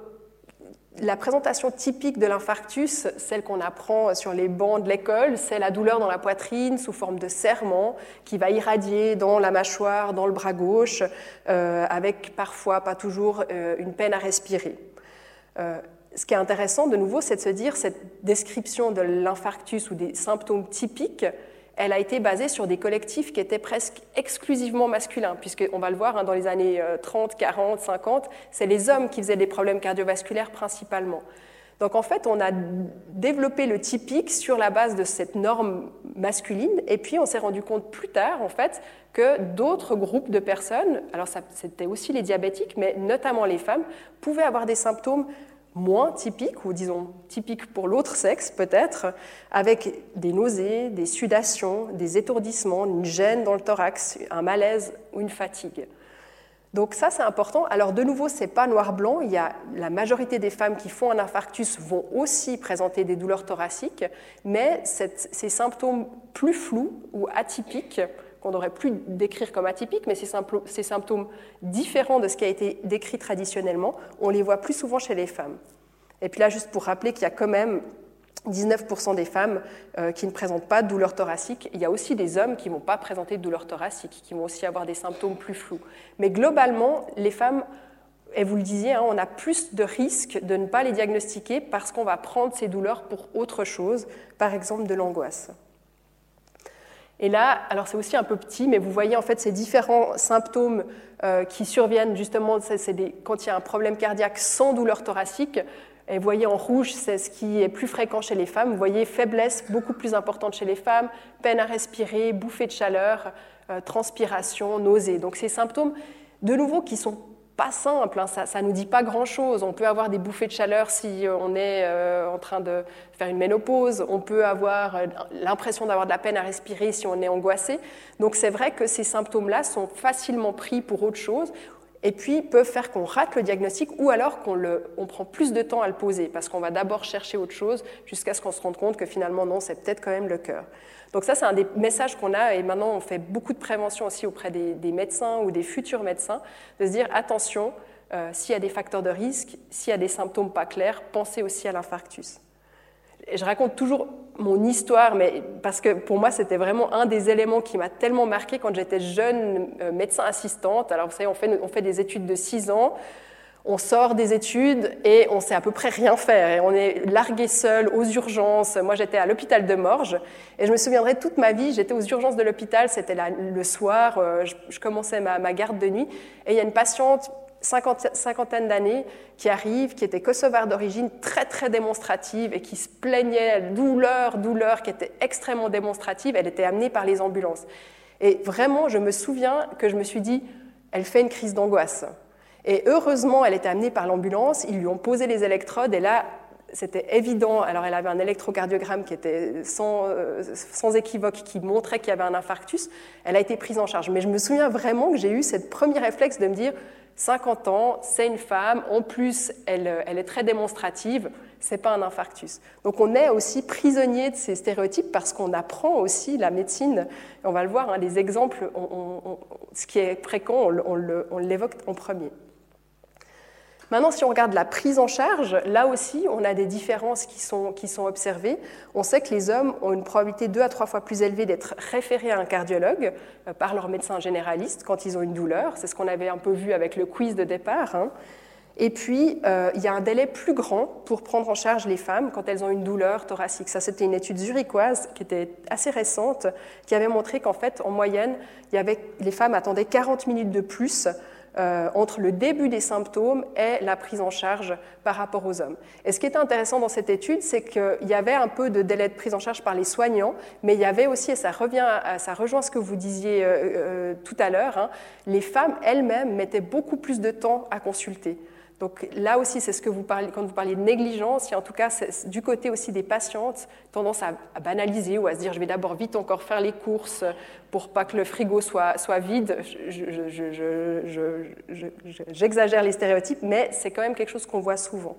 la présentation typique de l'infarctus, celle qu'on apprend sur les bancs de l'école, c'est la douleur dans la poitrine sous forme de serrement qui va irradier dans la mâchoire, dans le bras gauche, euh, avec parfois, pas toujours, euh, une peine à respirer. Euh, ce qui est intéressant, de nouveau, c'est de se dire cette description de l'infarctus ou des symptômes typiques elle a été basée sur des collectifs qui étaient presque exclusivement masculins, puisqu'on va le voir hein, dans les années 30, 40, 50, c'est les hommes qui faisaient des problèmes cardiovasculaires principalement. Donc en fait, on a développé le typique sur la base de cette norme masculine, et puis on s'est rendu compte plus tard, en fait, que d'autres groupes de personnes, alors c'était aussi les diabétiques, mais notamment les femmes, pouvaient avoir des symptômes moins typiques, ou disons typiques pour l'autre sexe peut-être, avec des nausées, des sudations, des étourdissements, une gêne dans le thorax, un malaise ou une fatigue. Donc ça, c'est important. Alors de nouveau, c'est pas noir-blanc. Il y a la majorité des femmes qui font un infarctus vont aussi présenter des douleurs thoraciques, mais ces symptômes plus flous ou atypiques, qu'on aurait plus décrire comme atypiques, mais ces, ces symptômes différents de ce qui a été décrit traditionnellement, on les voit plus souvent chez les femmes. Et puis là, juste pour rappeler qu'il y a quand même 19% des femmes euh, qui ne présentent pas de douleur thoracique. Il y a aussi des hommes qui ne vont pas présenter de douleur thoracique, qui vont aussi avoir des symptômes plus flous. Mais globalement, les femmes, et vous le disiez, hein, on a plus de risques de ne pas les diagnostiquer parce qu'on va prendre ces douleurs pour autre chose, par exemple de l'angoisse. Et là, alors c'est aussi un peu petit, mais vous voyez en fait ces différents symptômes euh, qui surviennent justement quand il y a un problème cardiaque sans douleur thoracique. Et vous voyez en rouge, c'est ce qui est plus fréquent chez les femmes. Vous voyez faiblesse beaucoup plus importante chez les femmes, peine à respirer, bouffée de chaleur, euh, transpiration, nausée. Donc ces symptômes, de nouveau, qui sont pas simples, hein, ça ne nous dit pas grand-chose. On peut avoir des bouffées de chaleur si euh, on est euh, en train de faire une ménopause, on peut avoir l'impression d'avoir de la peine à respirer si on est angoissé. Donc c'est vrai que ces symptômes-là sont facilement pris pour autre chose et puis peuvent faire qu'on rate le diagnostic ou alors qu'on on prend plus de temps à le poser parce qu'on va d'abord chercher autre chose jusqu'à ce qu'on se rende compte que finalement non, c'est peut-être quand même le cœur. Donc ça, c'est un des messages qu'on a et maintenant on fait beaucoup de prévention aussi auprès des, médecins ou des futurs médecins de se dire attention, euh, s'il y a des facteurs de risque, s'il y a des symptômes pas clairs, pensez aussi à l'infarctus je raconte toujours mon histoire, mais parce que pour moi, c'était vraiment un des éléments qui m'a tellement marqué quand j'étais jeune euh, médecin assistante. Alors, vous savez, on fait, on fait des études de 6 ans, on sort des études et on sait à peu près rien faire. Et on est largué seul aux urgences. Moi, j'étais à l'hôpital de Morges et je me souviendrai toute ma vie, j'étais aux urgences de l'hôpital, c'était le soir, euh, je, commençais ma, garde de nuit et il y a une patiente cinquantaine d'années, qui arrive, qui était kosovare d'origine, très très démonstrative et qui se plaignait, douleur, douleur, qui était extrêmement démonstrative, elle était amenée par les ambulances. Et vraiment, je me souviens que je me suis dit, elle fait une crise d'angoisse. Et heureusement, elle était amenée par l'ambulance, ils lui ont posé les électrodes et là, c'était évident. Alors, elle avait un électrocardiogramme qui était sans, euh, sans équivoque, qui montrait qu'il y avait un infarctus. Elle a été prise en charge. Mais je me souviens vraiment que j'ai eu cette premier réflexe de me dire 50 ans, c'est une femme, en plus elle, est très démonstrative, c'est pas un infarctus. Donc on est aussi prisonnier de ces stéréotypes parce qu'on apprend aussi la médecine, on va le voir, hein, les exemples, ce qui est fréquent, on l'évoque en premier. Maintenant, si on regarde la prise en charge, là aussi, on a des différences qui sont, observées. On sait que les hommes ont une probabilité deux à trois fois plus élevée d'être référés à un cardiologue euh, par leur médecin généraliste quand ils ont une douleur. C'est ce qu'on avait un peu vu avec le quiz de départ. Hein. Et puis, euh, il y a un délai plus grand pour prendre en charge les femmes quand elles ont une douleur thoracique. Ça, c'était une étude zurichoise qui était assez récente, qui avait montré qu'en fait, en moyenne, les femmes attendaient 40 minutes de plus euh, entre le début des symptômes et la prise en charge par rapport aux hommes. Et ce qui est intéressant dans cette étude, c'est qu'il y avait un peu de délai de prise en charge par les soignants, mais il y avait aussi, et ça, revient, ça rejoint ce que vous disiez euh, euh, tout à l'heure, hein, les femmes elles-mêmes mettaient beaucoup plus de temps à consulter. Donc là aussi, c'est ce que vous parlez, quand vous parliez de négligence, il y a en tout cas du côté aussi des patientes tendance à, banaliser ou à se dire je vais d'abord vite encore faire les courses pour pas que le frigo soit vide. J'exagère les stéréotypes, mais c'est quand même quelque chose qu'on voit souvent.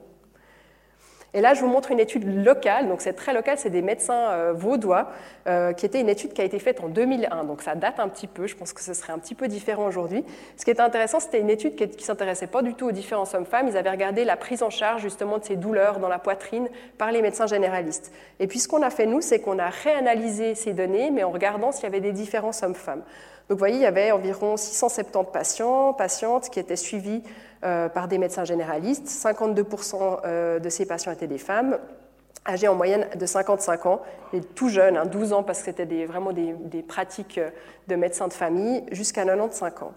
Et là, je vous montre une étude locale, donc c'est très local, c'est des médecins euh, vaudois, euh, qui était une étude qui a été faite en 2001, donc ça date un petit peu, je pense que ce serait un petit peu différent aujourd'hui. Ce qui est intéressant, c'était une étude qui ne s'intéressait pas du tout aux différents hommes-femmes, ils avaient regardé la prise en charge justement de ces douleurs dans la poitrine par les médecins généralistes. Et puis ce qu'on a fait, nous, c'est qu'on a réanalysé ces données, mais en regardant s'il y avait des différences hommes-femmes. Donc vous voyez, il y avait environ 670 patients, patientes qui étaient suivis par des médecins généralistes. 52% euh, de ces patients étaient des femmes, âgées en moyenne de 55 ans, et tout jeunes, 12 hein, ans parce que c'était vraiment des, pratiques de médecins de famille, jusqu'à 95 ans.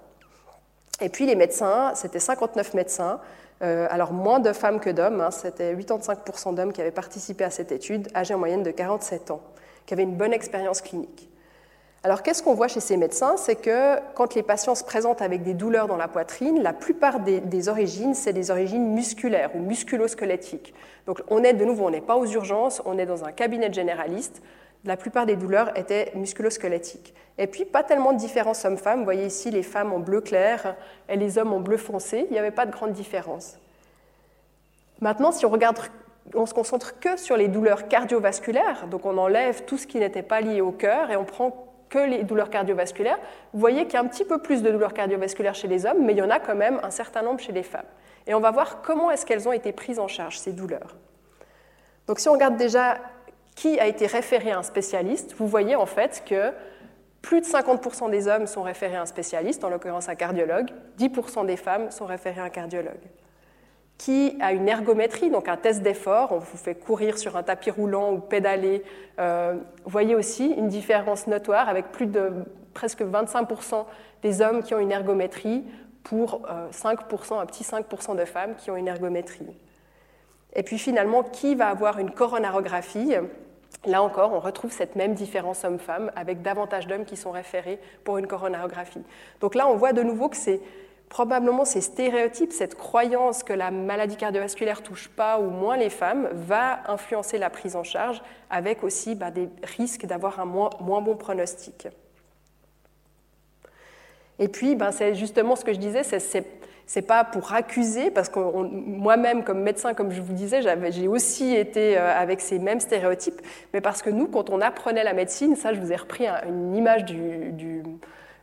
Et puis les médecins, c'était 59 médecins, euh, alors moins de femmes que d'hommes, hein, c'était 85% d'hommes qui avaient participé à cette étude, âgés en moyenne de 47 ans, qui avaient une bonne expérience clinique. Alors qu'est-ce qu'on voit chez ces médecins? C'est que quand les patients se présentent avec des douleurs dans la poitrine, la plupart des, origines, c'est des origines musculaires ou musculosquelettiques. Donc on est de nouveau, on n'est pas aux urgences, on est dans un cabinet généraliste. La plupart des douleurs étaient musculosquelettiques. Et puis pas tellement de différence hommes-femmes. Vous voyez ici les femmes en bleu clair et les hommes en bleu foncé. Il n'y avait pas de grande différence. Maintenant, si on regarde on se concentre que sur les douleurs cardiovasculaires, donc on enlève tout ce qui n'était pas lié au cœur et on prend que les douleurs cardiovasculaires, vous voyez qu'il y a un petit peu plus de douleurs cardiovasculaires chez les hommes, mais il y en a quand même un certain nombre chez les femmes. Et on va voir comment est-ce qu'elles ont été prises en charge, ces douleurs. Donc si on regarde déjà qui a été référé à un spécialiste, vous voyez en fait que plus de 50% des hommes sont référés à un spécialiste, en l'occurrence un cardiologue, 10% des femmes sont référées à un cardiologue qui a une ergométrie, donc un test d'effort. On vous fait courir sur un tapis roulant ou pédaler. Euh, vous voyez aussi une différence notoire avec plus de presque 25% des hommes qui ont une ergométrie pour 5%, euh, un petit 5% de femmes qui ont une ergométrie. Et puis finalement, qui va avoir une coronarographie? Là encore, on retrouve cette même différence homme-femme avec davantage d'hommes qui sont référés pour une coronarographie. Donc là, on voit de nouveau que c'est probablement ces stéréotypes, cette croyance que la maladie cardiovasculaire touche pas ou moins les femmes, va influencer la prise en charge, avec aussi bah, des risques d'avoir un moins, bon pronostic. Et puis, ben, c'est justement ce que je disais, c'est n'est pas pour accuser, parce que moi-même, comme médecin, comme je vous disais, j'ai aussi été euh, avec ces mêmes stéréotypes, mais parce que nous, quand on apprenait la médecine, ça, je vous ai repris une image du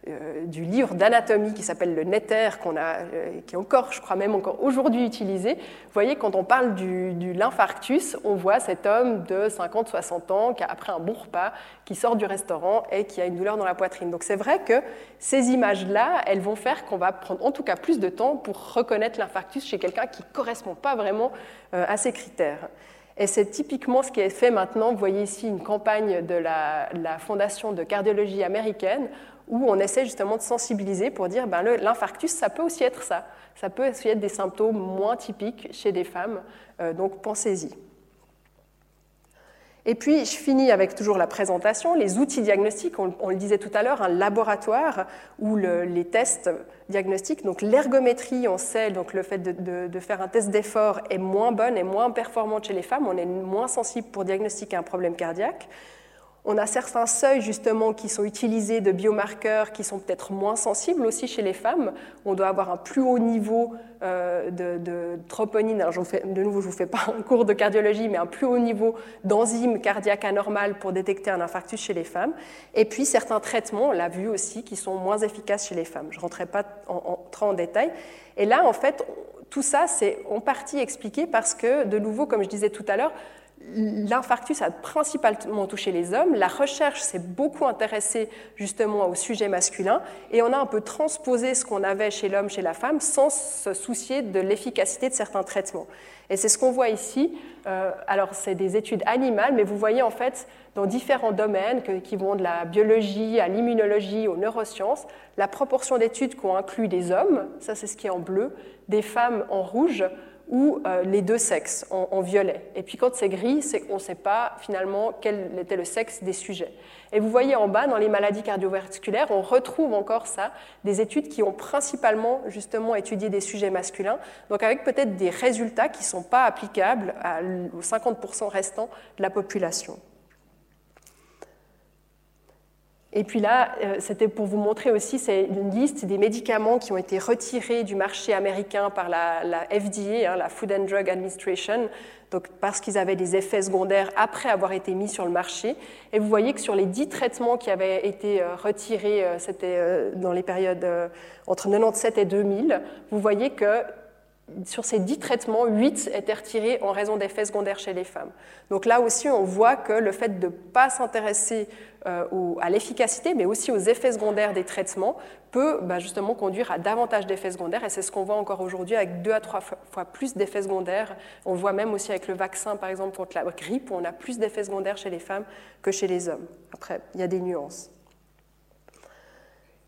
euh, du livre d'anatomie qui s'appelle le Netter, a, euh, qui est encore, je crois même encore aujourd'hui utilisé. Vous voyez, quand on parle du, lympharctus, on voit cet homme de 50-60 ans qui a après un bon repas, qui sort du restaurant et qui a une douleur dans la poitrine. Donc c'est vrai que ces images-là, elles vont faire qu'on va prendre en tout cas plus de temps pour reconnaître l'infarctus chez quelqu'un qui ne correspond pas vraiment euh, à ces critères. Et c'est typiquement ce qui est fait maintenant. Vous voyez ici une campagne de la, Fondation de cardiologie américaine où on essaie justement de sensibiliser pour dire ben, l'infarctus, ça peut aussi être ça. Ça peut aussi être des symptômes moins typiques chez des femmes, euh, donc pensez-y. Et puis, je finis avec toujours la présentation, les outils diagnostiques. On, le disait tout à l'heure, un laboratoire où les tests diagnostiques, donc l'ergométrie, on sait, donc le fait de, de faire un test d'effort est moins bonne et moins performante chez les femmes. On est moins sensible pour diagnostiquer un problème cardiaque. On a certains seuils justement qui sont utilisés de biomarqueurs qui sont peut-être moins sensibles aussi chez les femmes. On doit avoir un plus haut niveau euh, de, troponine. Alors, de nouveau, je ne vous fais pas un cours de cardiologie, mais un plus haut niveau d'enzymes cardiaques anormales pour détecter un infarctus chez les femmes. Et puis certains traitements, on l'a vu aussi, qui sont moins efficaces chez les femmes. Je ne rentrerai pas en, trop en détail. Et là, en fait, tout ça, c'est en partie expliqué parce que, de nouveau, comme je disais tout à l'heure, L'infarctus a principalement touché les hommes. La recherche s'est beaucoup intéressée justement au sujet masculin et on a un peu transposé ce qu'on avait chez l'homme, chez la femme, sans se soucier de l'efficacité de certains traitements. Et c'est ce qu'on voit ici. Euh, alors, c'est des études animales, mais vous voyez en fait dans différents domaines qui vont de la biologie à l'immunologie, aux neurosciences, la proportion d'études qui ont inclus des hommes, ça c'est ce qui est en bleu, des femmes en rouge, ou euh, les deux sexes en, violet. Et puis quand c'est gris, c'est qu'on ne sait pas finalement quel était le sexe des sujets. Et vous voyez en bas, dans les maladies cardiovasculaires, on retrouve encore ça, des études qui ont principalement justement étudié des sujets masculins, donc avec peut-être des résultats qui ne sont pas applicables aux 50% restants de la population. Et puis là, euh, c'était pour vous montrer aussi, c'est une liste des médicaments qui ont été retirés du marché américain par la, FDA, hein, la Food and Drug Administration, donc parce qu'ils avaient des effets secondaires après avoir été mis sur le marché. Et vous voyez que sur les 10 traitements qui avaient été euh, retirés, euh, c'était dans les périodes entre 97 et 2000, vous voyez que sur ces 10 traitements, 8 étaient retirés en raison d'effets secondaires chez les femmes. Donc là aussi, on voit que le fait de ne pas s'intéresser euh, à l'efficacité, mais aussi aux effets secondaires des traitements, peut bah, justement conduire à davantage d'effets secondaires. Et c'est ce qu'on voit encore aujourd'hui avec deux à trois fois plus d'effets secondaires. On voit même aussi avec le vaccin, par exemple, contre la grippe, où on a plus d'effets secondaires chez les femmes que chez les hommes. Après, il y a des nuances.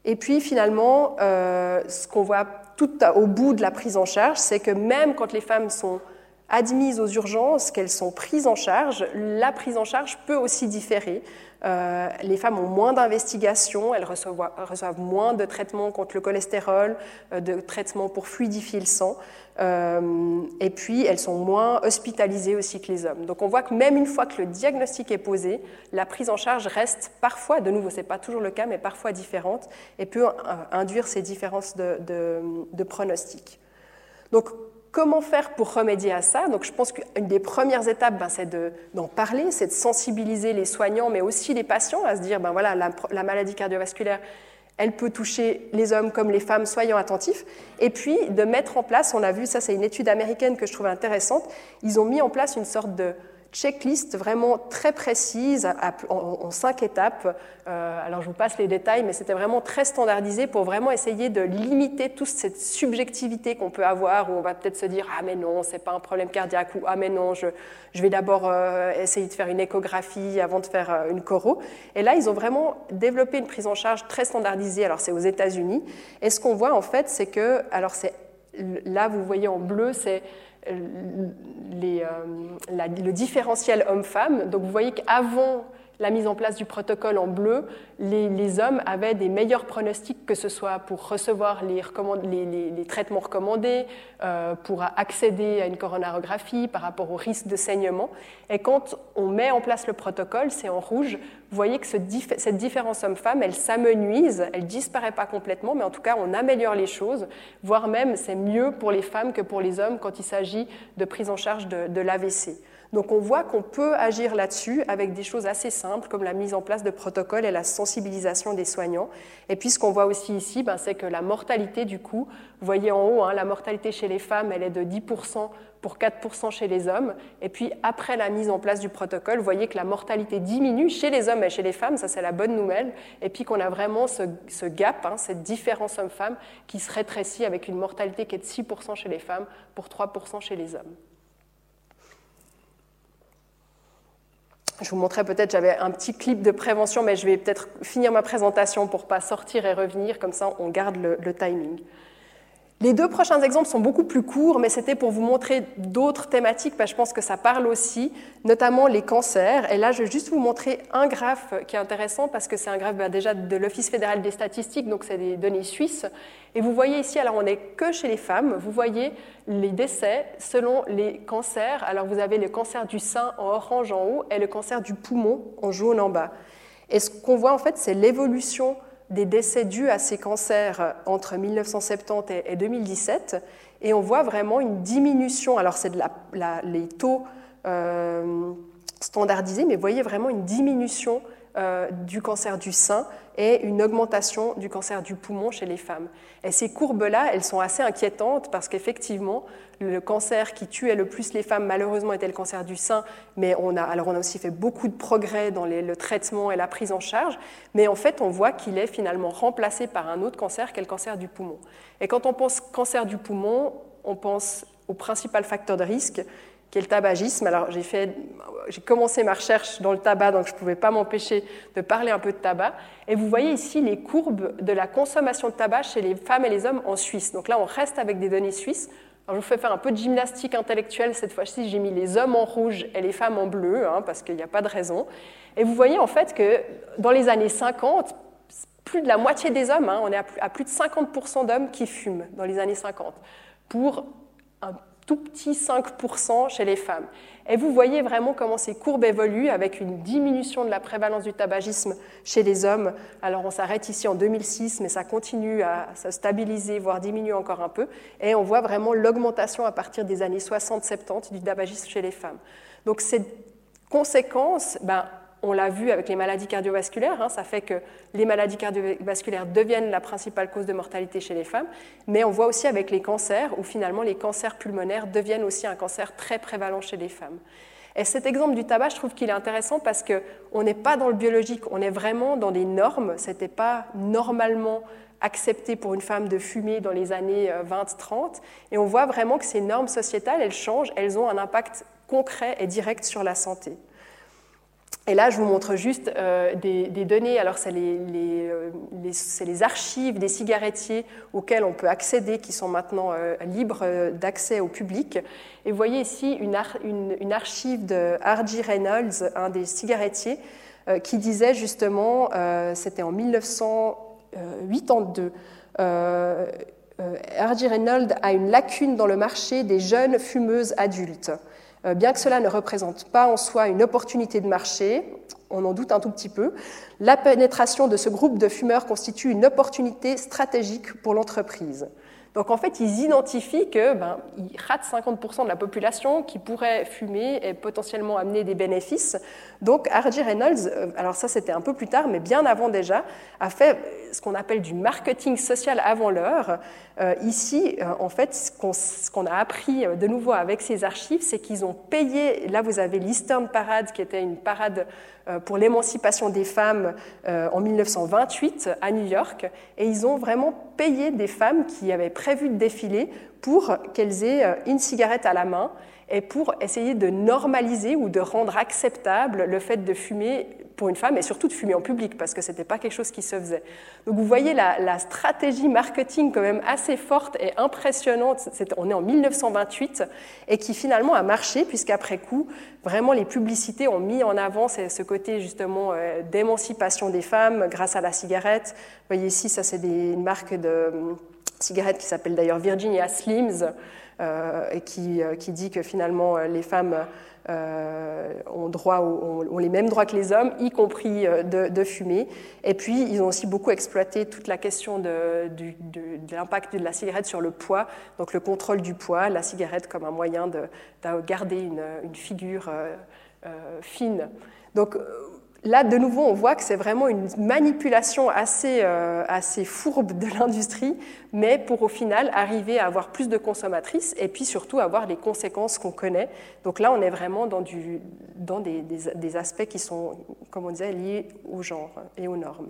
Et puis finalement, euh, ce qu'on voit tout au bout de la prise en charge, c'est que même quand les femmes sont admises aux urgences, qu'elles sont prises en charge, la prise en charge peut aussi différer. Euh, les femmes ont moins d'investigations, elles reçoivent, moins de traitements contre le cholestérol, euh, de traitements pour fluidifier le sang, et puis elles sont moins hospitalisées aussi que les hommes. Donc on voit que même une fois que le diagnostic est posé, la prise en charge reste parfois, de nouveau, ce n'est pas toujours le cas, mais parfois différente, et peut induire ces différences de pronostic. Donc Comment faire pour remédier à ça? Donc, je pense qu'une des premières étapes, ben, c'est d'en parler, c'est de sensibiliser les soignants, mais aussi les patients à se dire, ben voilà, la, maladie cardiovasculaire, elle peut toucher les hommes comme les femmes, soyons attentifs. Et puis de mettre en place, on a vu, ça c'est une étude américaine que je trouve intéressante, ils ont mis en place une sorte de checklist vraiment très précise en, cinq étapes. Euh, alors je vous passe les détails, mais c'était vraiment très standardisé pour vraiment essayer de limiter toute cette subjectivité qu'on peut avoir, où on va peut-être se dire ah mais non c'est pas un problème cardiaque ou ah mais non je, je vais d'abord euh, essayer de faire une échographie avant de faire euh, une choro. Et là ils ont vraiment développé une prise en charge très standardisée. Alors c'est aux États-Unis. Et ce qu'on voit en fait c'est que alors c'est là vous voyez en bleu c'est les, euh, le différentiel homme-femme. Donc vous voyez qu'avant la mise en place du protocole en bleu, les, hommes avaient des meilleurs pronostics, que ce soit pour recevoir les, traitements recommandés, euh, pour accéder à une coronarographie par rapport au risque de saignement. Et quand on met en place le protocole, c'est en rouge, vous voyez que ce, cette différence homme-femme, elle s'amenuise, elle disparaît pas complètement, mais en tout cas, on améliore les choses, voire même c'est mieux pour les femmes que pour les hommes quand il s'agit de prise en charge de, de l'AVC. Donc on voit qu'on peut agir là-dessus avec des choses assez simples comme la mise en place de protocoles et la sensibilisation des soignants. Et puis ce qu'on voit aussi ici, ben, c'est que la mortalité du coup, vous voyez en haut, hein, la mortalité chez les femmes, elle est de 10% pour 4% chez les hommes. Et puis après la mise en place du protocole, vous voyez que la mortalité diminue chez les hommes et chez les femmes, ça c'est la bonne nouvelle. Et puis qu'on a vraiment ce, gap, hein, cette différence homme-femme qui se rétrécit avec une mortalité qui est de 6% chez les femmes pour 3% chez les hommes. Je vous montrais peut-être, j'avais un petit clip de prévention, mais je vais peut-être finir ma présentation pour pas sortir et revenir, comme ça on garde le timing. Les deux prochains exemples sont beaucoup plus courts, mais c'était pour vous montrer d'autres thématiques, parce que je pense que ça parle aussi, notamment les cancers. Et là, je vais juste vous montrer un graphe qui est intéressant, parce que c'est un graphe bah, déjà de l'Office fédéral des statistiques, donc c'est des données suisses. Et vous voyez ici, alors on n'est que chez les femmes, vous voyez les décès selon les cancers. Alors vous avez le cancer du sein en orange en haut et le cancer du poumon en jaune en bas. Et ce qu'on voit en fait, c'est l'évolution des décès dus à ces cancers entre 1970 et 2017, et on voit vraiment une diminution. Alors c'est les taux euh, standardisés, mais vous voyez vraiment une diminution euh, du cancer du sein et une augmentation du cancer du poumon chez les femmes. Et ces courbes-là, elles sont assez inquiétantes parce qu'effectivement, le cancer qui tuait le plus les femmes, malheureusement, était le cancer du sein, mais on a, alors on a aussi fait beaucoup de progrès dans le traitement et la prise en charge, mais en fait, on voit qu'il est finalement remplacé par un autre cancer qui est le cancer du poumon. Et quand on pense cancer du poumon, on pense au principal facteur de risque, qui est le tabagisme. Alors j'ai commencé ma recherche dans le tabac, donc je ne pouvais pas m'empêcher de parler un peu de tabac. Et vous voyez ici les courbes de la consommation de tabac chez les femmes et les hommes en Suisse. Donc là, on reste avec des données suisses. Alors, je vous fais faire un peu de gymnastique intellectuelle. Cette fois-ci, j'ai mis les hommes en rouge et les femmes en bleu, hein, parce qu'il n'y a pas de raison. Et vous voyez en fait que dans les années 50, plus de la moitié des hommes, hein, on est à plus de 50% d'hommes qui fument dans les années 50, pour un tout petit 5% chez les femmes. Et vous voyez vraiment comment ces courbes évoluent avec une diminution de la prévalence du tabagisme chez les hommes. Alors on s'arrête ici en 2006, mais ça continue à se stabiliser, voire diminuer encore un peu. Et on voit vraiment l'augmentation à partir des années 60-70 du tabagisme chez les femmes. Donc ces conséquences, ben, on l'a vu avec les maladies cardiovasculaires, hein, ça fait que les maladies cardiovasculaires deviennent la principale cause de mortalité chez les femmes, mais on voit aussi avec les cancers, où finalement les cancers pulmonaires deviennent aussi un cancer très prévalent chez les femmes. Et cet exemple du tabac, je trouve qu'il est intéressant parce qu'on n'est pas dans le biologique, on est vraiment dans des normes. Ce n'était pas normalement accepté pour une femme de fumer dans les années 20-30. Euh, Et on voit vraiment que ces normes sociétales, elles changent, elles ont un impact concret et direct sur la santé. Et là, je vous montre juste euh, des, données. Alors, c'est les, euh, les, les, archives des cigarettiers auxquels on peut accéder, qui sont maintenant euh, libres d'accès au public. Et vous voyez ici une, archive de. Reynolds, un des cigarettiers, qui disait justement, c'était en 1982, R.G. Reynolds a une lacune dans le marché des jeunes fumeuses adultes. Euh, bien que cela ne représente pas en soi une opportunité de marché, on en doute un tout petit peu, la pénétration de ce groupe de fumeurs constitue une opportunité stratégique pour l'entreprise. Donc en fait, ils identifient que ben, ils ratent 50% de la population qui pourrait fumer et potentiellement amener des bénéfices. Donc R.J. Reynolds, euh, alors ça c'était un peu plus tard, mais bien avant déjà, a fait ce qu'on appelle du marketing social avant l'heure. Euh, ici, euh, en fait, ce qu'on a appris de nouveau avec ces archives, c'est qu'ils ont payé, là vous avez l'Eastern Parade, qui était une parade pour l'émancipation des femmes en 1928 à New York, et ils ont vraiment payé des femmes qui avaient prévu de défiler pour qu'elles aient une cigarette à la main et pour essayer de normaliser ou de rendre acceptable le fait de fumer pour une femme et surtout de fumer en public parce que ce n'était pas quelque chose qui se faisait. Donc vous voyez la, stratégie marketing quand même assez forte et impressionnante, on est en 1928 et qui finalement a marché puisqu'après coup, vraiment les publicités ont mis en avant ce côté justement euh, d'émancipation des femmes grâce à la cigarette. Vous voyez ici, ça c'est une marque de euh, cigarette qui s'appelle d'ailleurs Virginia Slims euh, et qui, qui, dit que finalement les femmes ont, droit, ont, les mêmes droits que les hommes, y compris euh, de, fumer. Et puis, ils ont aussi beaucoup exploité toute la question de, de, l'impact de la cigarette sur le poids, donc le contrôle du poids, la cigarette comme un moyen de, garder une, une figure euh, fine. Donc, Là, de nouveau, on voit que c'est vraiment une manipulation assez, euh, assez fourbe de l'industrie, mais pour au final arriver à avoir plus de consommatrices et puis surtout avoir les conséquences qu'on connaît. Donc là, on est vraiment dans, du, dans des, des, aspects qui sont, comme on disait, liés au genre et aux normes.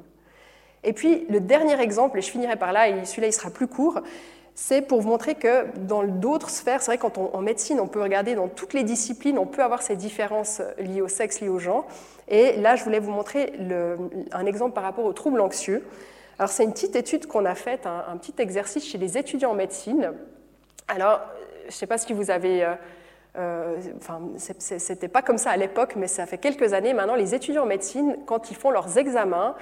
Et puis, le dernier exemple, et je finirai par là, et celui-là, il sera plus court, c'est pour vous montrer que dans d'autres sphères, c'est vrai quand en médecine, on peut regarder dans toutes les disciplines, on peut avoir ces différences liées au sexe, liées au genre. Et là, je voulais vous montrer un exemple par rapport aux troubles anxieux. Alors, c'est une petite étude qu'on a faite, un, petit exercice chez les étudiants en médecine. Alors, je ne sais pas si vous avez... Euh, euh, enfin, c'était pas comme ça à l'époque, mais ça fait quelques années maintenant. Les étudiants en médecine, quand ils font leurs examens,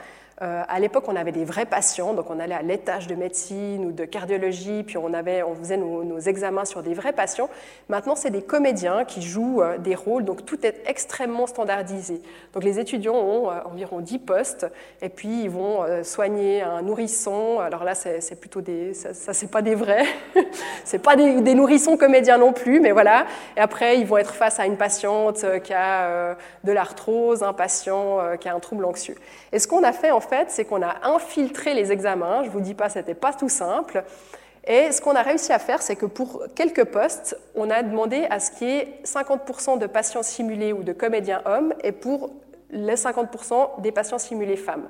euh, à l'époque, on avait des vrais patients, donc on allait à l'étage de médecine ou de cardiologie, puis on, faisait nos, examens sur des vrais patients. Maintenant, c'est des comédiens qui jouent euh, des rôles, donc tout est extrêmement standardisé. Donc les étudiants ont euh, environ 10 postes, et puis ils vont soigner un nourrisson. Alors là, c'est plutôt des, ça, c'est pas des vrais, [LAUGHS] c'est pas des, des, nourrissons comédiens non plus, mais voilà. Et après, ils vont être face à une patiente qui a de l'arthrose, un patient qui a un trouble anxieux. Et ce qu'on a fait en fait, c'est qu'on a infiltré les examens. Je ne vous dis pas, ce n'était pas tout simple. Et ce qu'on a réussi à faire, c'est que pour quelques postes, on a demandé à ce qu'il y ait 50% de patients simulés ou de comédiens hommes et pour les 50% des patients simulés femmes.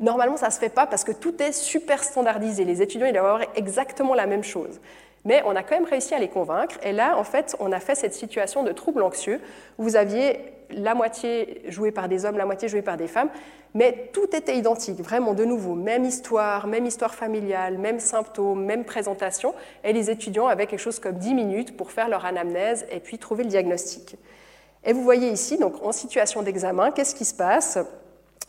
Normalement, ça ne se fait pas parce que tout est super standardisé. Les étudiants, ils doivent avoir exactement la même chose. Mais on a quand même réussi à les convaincre. Et là, en fait, on a fait cette situation de trouble anxieux où vous aviez la moitié jouée par des hommes, la moitié jouée par des femmes. Mais tout était identique, vraiment de nouveau, même histoire, même histoire familiale, même symptômes, même présentation. Et les étudiants avaient quelque chose comme 10 minutes pour faire leur anamnèse et puis trouver le diagnostic. Et vous voyez ici, donc en situation d'examen, qu'est-ce qui se passe?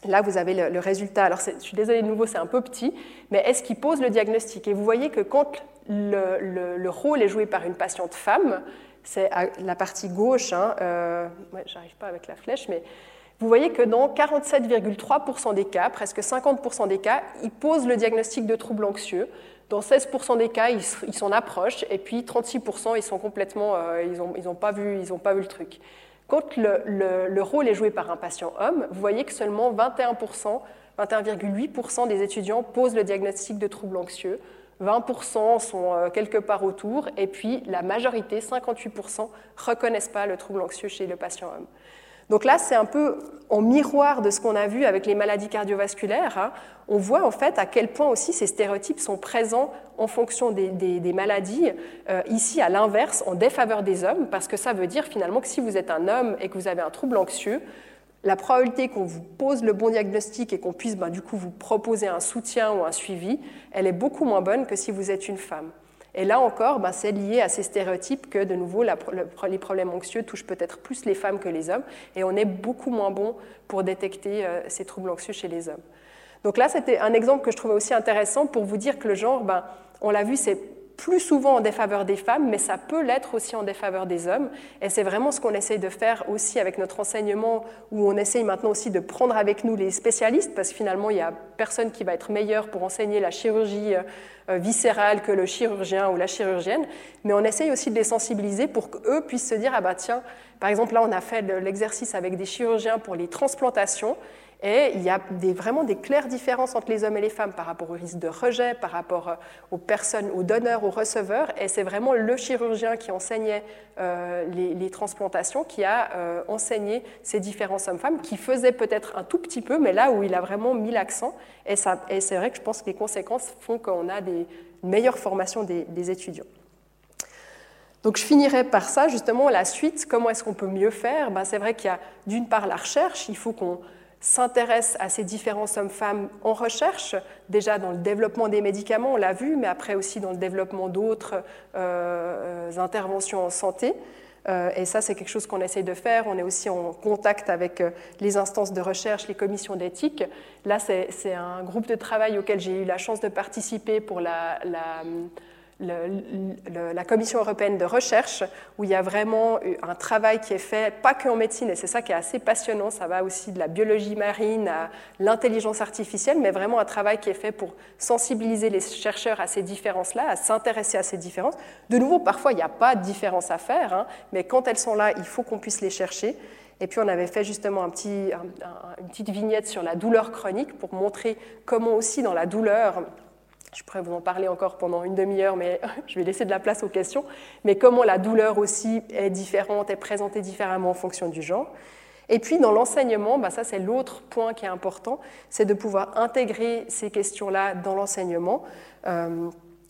Là, vous avez le, résultat. Alors, je suis désolée de nouveau, c'est un peu petit, mais est-ce qu'il pose le diagnostic? Et vous voyez que quand le, le, rôle est joué par une patiente femme, c'est la partie gauche, hein, euh, j'arrive pas avec la flèche, mais vous voyez que dans 47,3% des cas, presque 50% des cas, ils posent le diagnostic de trouble anxieux. Dans 16% des cas, ils s'en approchent, et puis 36%, ils sont complètement, euh, ils n'ont pas, vu, ils pas vu le truc. Quand le, rôle est joué par un patient homme, vous voyez que seulement 21%, 21,8% des étudiants posent le diagnostic de trouble anxieux. 20% sont euh, quelque part autour, et puis la majorité, 58%, reconnaissent pas le trouble anxieux chez le patient homme. Donc là, c'est un peu en miroir de ce qu'on a vu avec les maladies cardiovasculaires. Hein. On voit en fait à quel point aussi ces stéréotypes sont présents en fonction des, maladies. Euh, ici, à l'inverse, en défaveur des hommes, parce que ça veut dire finalement que si vous êtes un homme et que vous avez un trouble anxieux, la probabilité qu'on vous pose le bon diagnostic et qu'on puisse ben, du coup vous proposer un soutien ou un suivi, elle est beaucoup moins bonne que si vous êtes une femme. Et là encore, ben, c'est lié à ces stéréotypes que de nouveau les problèmes anxieux touchent peut-être plus les femmes que les hommes, et on est beaucoup moins bon pour détecter euh, ces troubles anxieux chez les hommes. Donc là, c'était un exemple que je trouvais aussi intéressant pour vous dire que le genre, ben, on l'a vu, c'est plus souvent en défaveur des femmes, mais ça peut l'être aussi en défaveur des hommes. Et c'est vraiment ce qu'on essaye de faire aussi avec notre enseignement, où on essaye maintenant aussi de prendre avec nous les spécialistes, parce que finalement, il n'y a personne qui va être meilleur pour enseigner la chirurgie euh, viscérale que le chirurgien ou la chirurgienne. Mais on essaye aussi de les sensibiliser pour qu'eux puissent se dire, ah bah tiens, par exemple, là, on a fait l'exercice avec des chirurgiens pour les transplantations. Et il y a vraiment des claires différences entre les hommes et les femmes par rapport au risque de rejet, par rapport euh, aux personnes, aux donneurs, aux receveurs. Et c'est vraiment le chirurgien qui enseignait euh, les, transplantations qui a euh, enseigné ces différences hommes-femmes, qui faisait peut-être un tout petit peu, mais là où il a vraiment mis l'accent. Et, c'est vrai que je pense que les conséquences font qu'on a des, une meilleure formation des, étudiants. Donc je finirai par ça, justement, la suite, comment est-ce qu'on peut mieux faire? Ben, C'est vrai qu'il y a d'une part la recherche, il faut qu'on s'intéresse à ces différents hommes-femmes en recherche, déjà dans le développement des médicaments, on l'a vu, mais après aussi dans le développement d'autres euh, interventions en santé. Euh, et ça, c'est quelque chose qu'on essaye de faire. On est aussi en contact avec euh, les instances de recherche, les commissions d'éthique. Là, c'est un groupe de travail auquel j'ai eu la chance de participer pour la, la la Commission européenne de recherche, où il y a vraiment un travail qui est fait, pas que en médecine, et c'est ça qui est assez passionnant, ça va aussi de la biologie marine à l'intelligence artificielle, mais vraiment un travail qui est fait pour sensibiliser les chercheurs à ces différences-là, à s'intéresser à ces différences. De nouveau, parfois, il n'y a pas de différence à faire, hein, mais quand elles sont là, il faut qu'on puisse les chercher. Et puis on avait fait justement un petit, une petite vignette sur la douleur chronique pour montrer comment aussi dans la douleur, je pourrais vous en parler encore pendant une demi-heure, mais [LAUGHS] je vais laisser de la place aux questions. Mais comment la douleur aussi est différente, est présentée différemment en fonction du genre. Et puis dans l'enseignement, bah ça c'est l'autre point qui est important, c'est de pouvoir intégrer ces questions-là dans l'enseignement. Euh,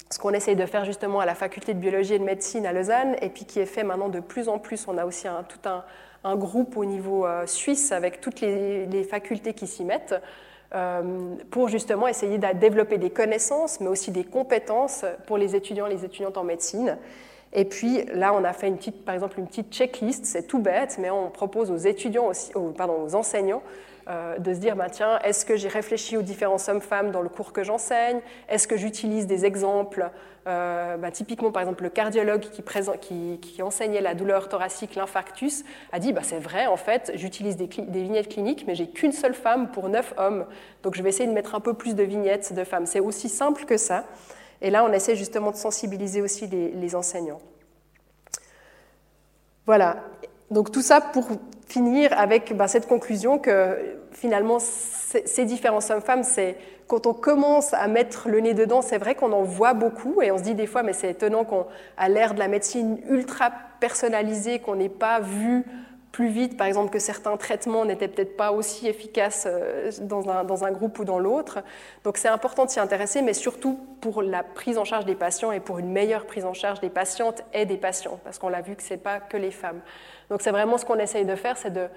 ce qu'on essaye de faire justement à la faculté de biologie et de médecine à Lausanne, et puis qui est fait maintenant de plus en plus. On a aussi tout un, groupe au niveau euh, suisse avec toutes les facultés qui s'y mettent. Euh, pour justement essayer de développer des connaissances, mais aussi des compétences pour les étudiants et les étudiantes en médecine. Et puis là, on a fait une petite, par exemple une petite checklist, c'est tout bête, mais on propose aux étudiants aussi, pardon, aux enseignants de se dire, bah, tiens, est-ce que j'ai réfléchi aux différents hommes-femmes dans le cours que j'enseigne? Est-ce que j'utilise des exemples euh, bah, typiquement, par exemple, le cardiologue qui, enseignait la douleur thoracique, l'infarctus, a dit bah, c'est vrai, en fait, j'utilise des, vignettes cliniques, mais j'ai qu'une seule femme pour neuf hommes. Donc je vais essayer de mettre un peu plus de vignettes de femmes. C'est aussi simple que ça. Et là, on essaie justement de sensibiliser aussi les, enseignants. Voilà. Donc tout ça pour finir avec bah, cette conclusion que finalement, ces différents hommes-femmes, c'est quand on commence à mettre le nez dedans, c'est vrai qu'on en voit beaucoup et on se dit des fois, mais c'est étonnant qu'à l'ère de la médecine ultra personnalisée, qu'on n'ait pas vu plus vite, par exemple, que certains traitements n'étaient peut-être pas aussi efficaces euh, dans un, dans un groupe ou dans l'autre. Donc c'est important de s'y intéresser, mais surtout pour la prise en charge des patients et pour une meilleure prise en charge des patientes et des patients, parce qu'on l'a vu que ce n'est pas que les femmes. Donc c'est vraiment ce qu'on essaye de faire, c'est de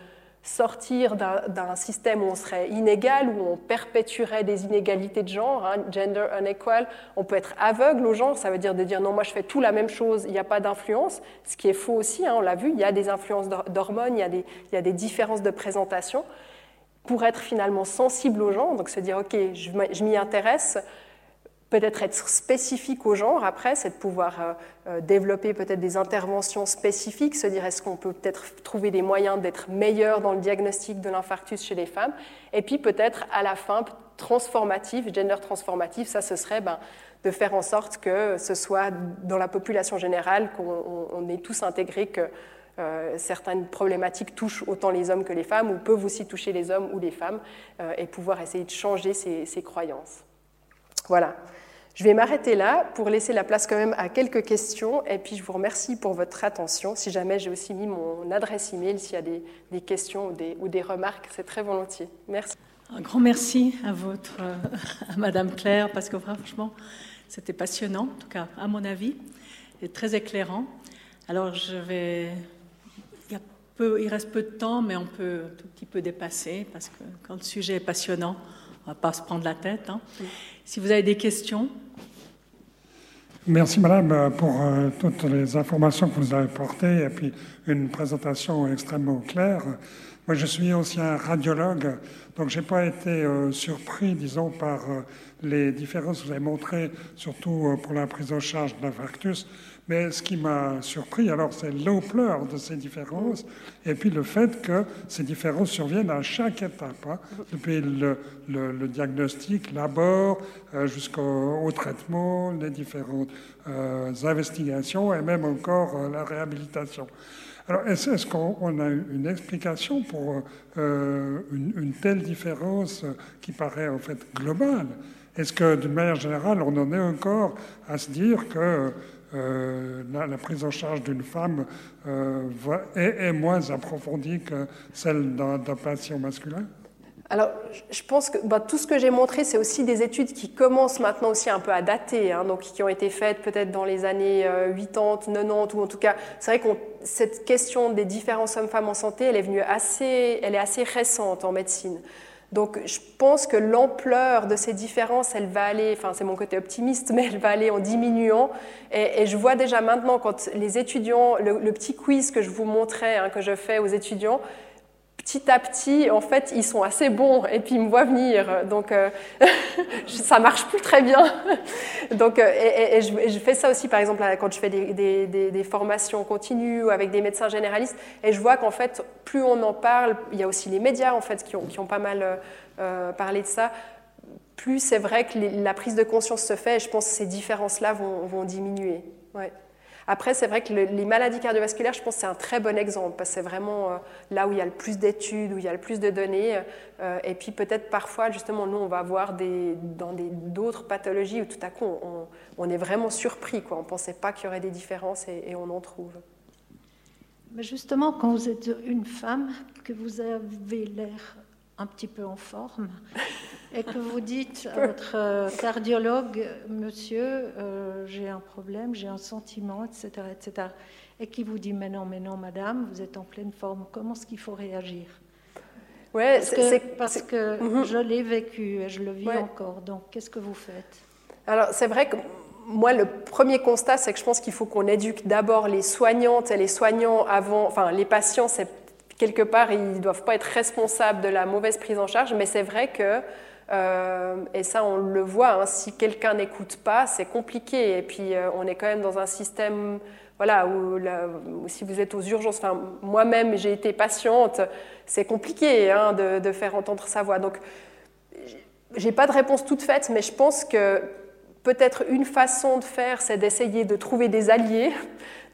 sortir d'un système où on serait inégal, où on perpétuerait des inégalités de genre, hein, gender unequal. On peut être aveugle au genre, ça veut dire de dire non, moi je fais tout la même chose, il n'y a pas d'influence, ce qui est faux aussi, hein, on l'a vu, il y a des influences d'hormones, il, il, y a des différences de présentation. Pour être finalement sensible au genre, donc se dire ok, je m'y intéresse, peut-être être spécifique au genre après, c'est de pouvoir euh, euh, développer peut-être des interventions spécifiques, se dire est-ce qu'on peut peut-être trouver des moyens d'être meilleur dans le diagnostic de l'infarctus chez les femmes, et puis peut-être à la fin transformatif, gender transformatif, ça ce serait ben, de faire en sorte que ce soit dans la population générale qu'on ait tous intégré que euh, certaines problématiques touchent autant les hommes que les femmes, ou peuvent aussi toucher les hommes ou les femmes, et pouvoir essayer de changer ces, ces croyances. Voilà. Je vais m'arrêter là pour laisser la place quand même à quelques questions et puis je vous remercie pour votre attention. Si jamais j'ai aussi mis mon adresse email, s'il y a des, questions ou des, ou des remarques, c'est très volontiers. Merci. Un grand merci à, votre, [LAUGHS] à Madame Claire parce que franchement, c'était passionnant, en tout cas à mon avis, et très éclairant. Alors je vais il reste peu de temps, mais on peut un tout petit peu dépasser parce que quand le sujet est passionnant, on ne va pas se prendre la tête. Hein. Si vous avez des questions. Merci Madame pour euh, toutes les informations que vous avez apportées et puis une présentation extrêmement claire. Moi je suis ancien radiologue, donc je n'ai pas été euh, surpris, disons, par euh, les différences que vous avez montrées, surtout pour la prise en charge de l'infarctus. Mais ce qui m'a surpris, alors, c'est l'ampleur de ces différences, et puis le fait que ces différences surviennent à chaque étape, hein, depuis le, diagnostic, l'abord, euh, jusqu'au traitement, les différentes euh, investigations, et même encore euh, la réhabilitation. Alors, est-ce, qu'on a une explication pour une, une, telle différence qui paraît en fait globale? Est-ce que, d'une manière générale, on en est encore à se dire que euh, la, prise en charge d'une femme euh, est, moins approfondie que celle d'un patient masculin? Alors, je pense que bah, tout ce que j'ai montré, c'est aussi des études qui commencent maintenant aussi un peu à dater, hein, donc qui ont été faites peut-être dans les années 80, euh, 90, ou en tout cas, c'est vrai que cette question des différences hommes-femmes en santé, elle est venue assez, elle est assez récente en médecine. Donc je pense que l'ampleur de ces différences, elle va aller, enfin c'est mon côté optimiste, [LAUGHS] mais elle va aller en diminuant. Et, je vois déjà maintenant quand les étudiants, le, petit quiz que je vous montrais, hein, que je fais aux étudiants, petit à petit, en fait, ils sont assez bons et puis ils me voient venir. Donc, euh, [LAUGHS] ça marche plus très bien. Donc, euh, et, je, fais ça aussi, par exemple, quand je fais des, formations continues avec des médecins généralistes. Et je vois qu'en fait, plus on en parle, il y a aussi les médias, en fait, qui ont, pas mal euh, parlé de ça. Plus c'est vrai que la prise de conscience se fait et je pense que ces différences-là vont, vont diminuer. Ouais. Après, c'est vrai que les maladies cardiovasculaires, je pense c'est un très bon exemple, parce que c'est vraiment euh, là où il y a le plus d'études, où il y a le plus de données. Euh, et puis peut-être parfois, justement, nous, on va voir des, dans d'autres pathologies où tout à coup, on, est vraiment surpris. Quoi. On ne pensait pas qu'il y aurait des différences et, on en trouve. Justement, quand vous êtes une femme, que vous avez l'air un petit peu en forme, [LAUGHS] et que vous dites à votre euh, cardiologue, monsieur, euh, j'ai un problème, j'ai un sentiment, etc., etc., et qui vous dit, mais non, mais non, madame, vous êtes en pleine forme, comment est-ce qu'il faut réagir? Ouais, parce que, parce que mhm. je l'ai vécu et je le vis encore, donc qu'est-ce que vous faites? Alors, c'est vrai que moi, le premier constat, c'est que je pense qu'il faut qu'on éduque d'abord les soignantes et les soignants avant, enfin, les patients, c'est quelque part, ils ne doivent pas être responsables de la mauvaise prise en charge, mais c'est vrai que euh, et ça, on le voit, hein, si quelqu'un n'écoute pas, c'est compliqué. Et puis, euh, on est quand même dans un système voilà, où, si vous êtes aux urgences, moi-même, j'ai été patiente, c'est compliqué hein, de, de, faire entendre sa voix. Donc, j'ai pas de réponse toute faite, mais je pense que peut-être une façon de faire, c'est d'essayer de trouver des alliés.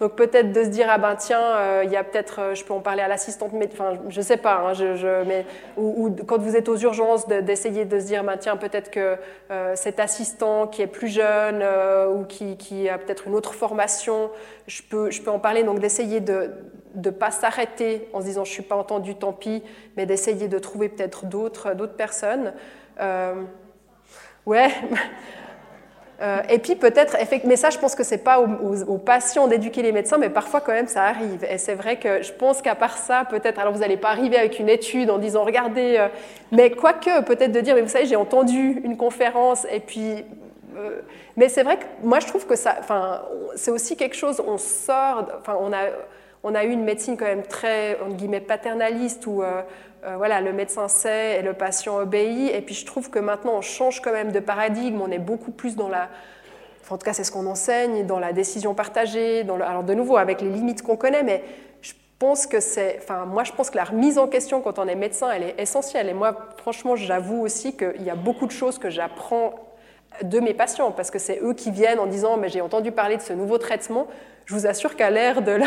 Donc peut-être de se dire ah ben tiens euh, il y a peut-être euh, je peux en parler à l'assistante enfin je sais pas hein, je, mais ou, quand vous êtes aux urgences d'essayer de, se dire ben tiens peut-être que euh, cet assistant qui est plus jeune ou qui, qui a peut-être une autre formation je peux je peux en parler donc d'essayer de ne pas s'arrêter en se disant je suis pas entendu tant pis mais d'essayer de trouver peut-être d'autres d'autres personnes ouais [LAUGHS] euh, et puis peut-être, mais ça je pense que c'est pas aux, patients d'éduquer les médecins, mais parfois quand même ça arrive. Et c'est vrai que je pense qu'à part ça, peut-être, alors vous n'allez pas arriver avec une étude en disant regardez, euh, mais quoique peut-être de dire, mais vous savez, j'ai entendu une conférence et puis. Euh, mais c'est vrai que moi je trouve que ça, enfin, c'est aussi quelque chose, on sort, enfin, on a, on a eu une médecine quand même très, entre guillemets, paternaliste où voilà, le médecin sait et le patient obéit. Et puis je trouve que maintenant on change quand même de paradigme, on est beaucoup plus dans la... en tout cas c'est ce qu'on enseigne, dans la décision partagée, alors de nouveau avec les limites qu'on connaît, mais je pense que c'est... Enfin moi je pense que la remise en question quand on est médecin, elle est essentielle. Et moi franchement j'avoue aussi qu'il y a beaucoup de choses que j'apprends de mes patients, parce que c'est eux qui viennent en disant mais j'ai entendu parler de ce nouveau traitement. Je vous assure qu'à l'ère de la...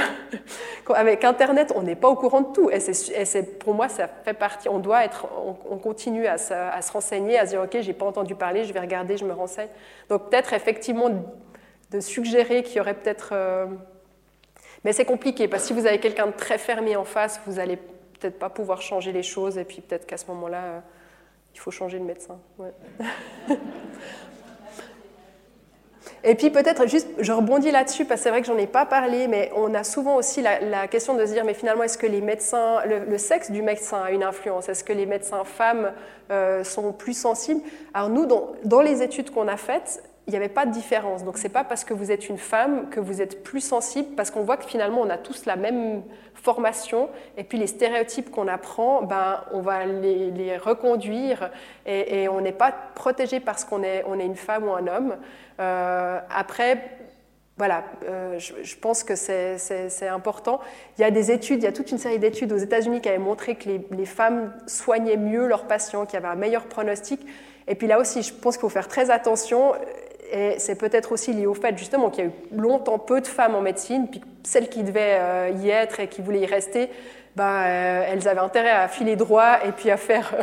[LAUGHS] avec Internet, on n'est pas au courant de tout. Et, c'est, pour moi, ça fait partie. On doit être, on, continue à se, à se, renseigner, à se dire ok, j'ai pas entendu parler, je vais regarder, je me renseigne. Donc peut-être effectivement de suggérer qu'il y aurait peut-être, euh, mais c'est compliqué parce que si vous avez quelqu'un de très fermé en face, vous allez peut-être pas pouvoir changer les choses et puis peut-être qu'à ce moment-là, euh, il faut changer de médecin. [LAUGHS] Et puis peut-être juste, je rebondis là-dessus parce que c'est vrai que j'en ai pas parlé, mais on a souvent aussi la, question de se dire, mais finalement, est-ce que les médecins, le, sexe du médecin a une influence? Est-ce que les médecins femmes euh, sont plus sensibles? Alors nous, dans, dans les études qu'on a faites, il n'y avait pas de différence. Donc, ce n'est pas parce que vous êtes une femme que vous êtes plus sensible, parce qu'on voit que finalement, on a tous la même formation, et puis les stéréotypes qu'on apprend, ben, on va les, reconduire, et, on n'est pas protégé parce qu'on est, on est une femme ou un homme. Euh, après, voilà, euh, je, pense que c'est important. Il y a des études, il y a toute une série d'études aux États-Unis qui avaient montré que les, les femmes soignaient mieux leurs patients, qu'il y avait un meilleur pronostic. Et puis là aussi, je pense qu'il faut faire très attention. Et c'est peut-être aussi lié au fait justement qu'il y a eu longtemps peu de femmes en médecine, puis celles qui devaient euh, y être et qui voulaient y rester, ben, euh, elles avaient intérêt à filer droit et puis à faire.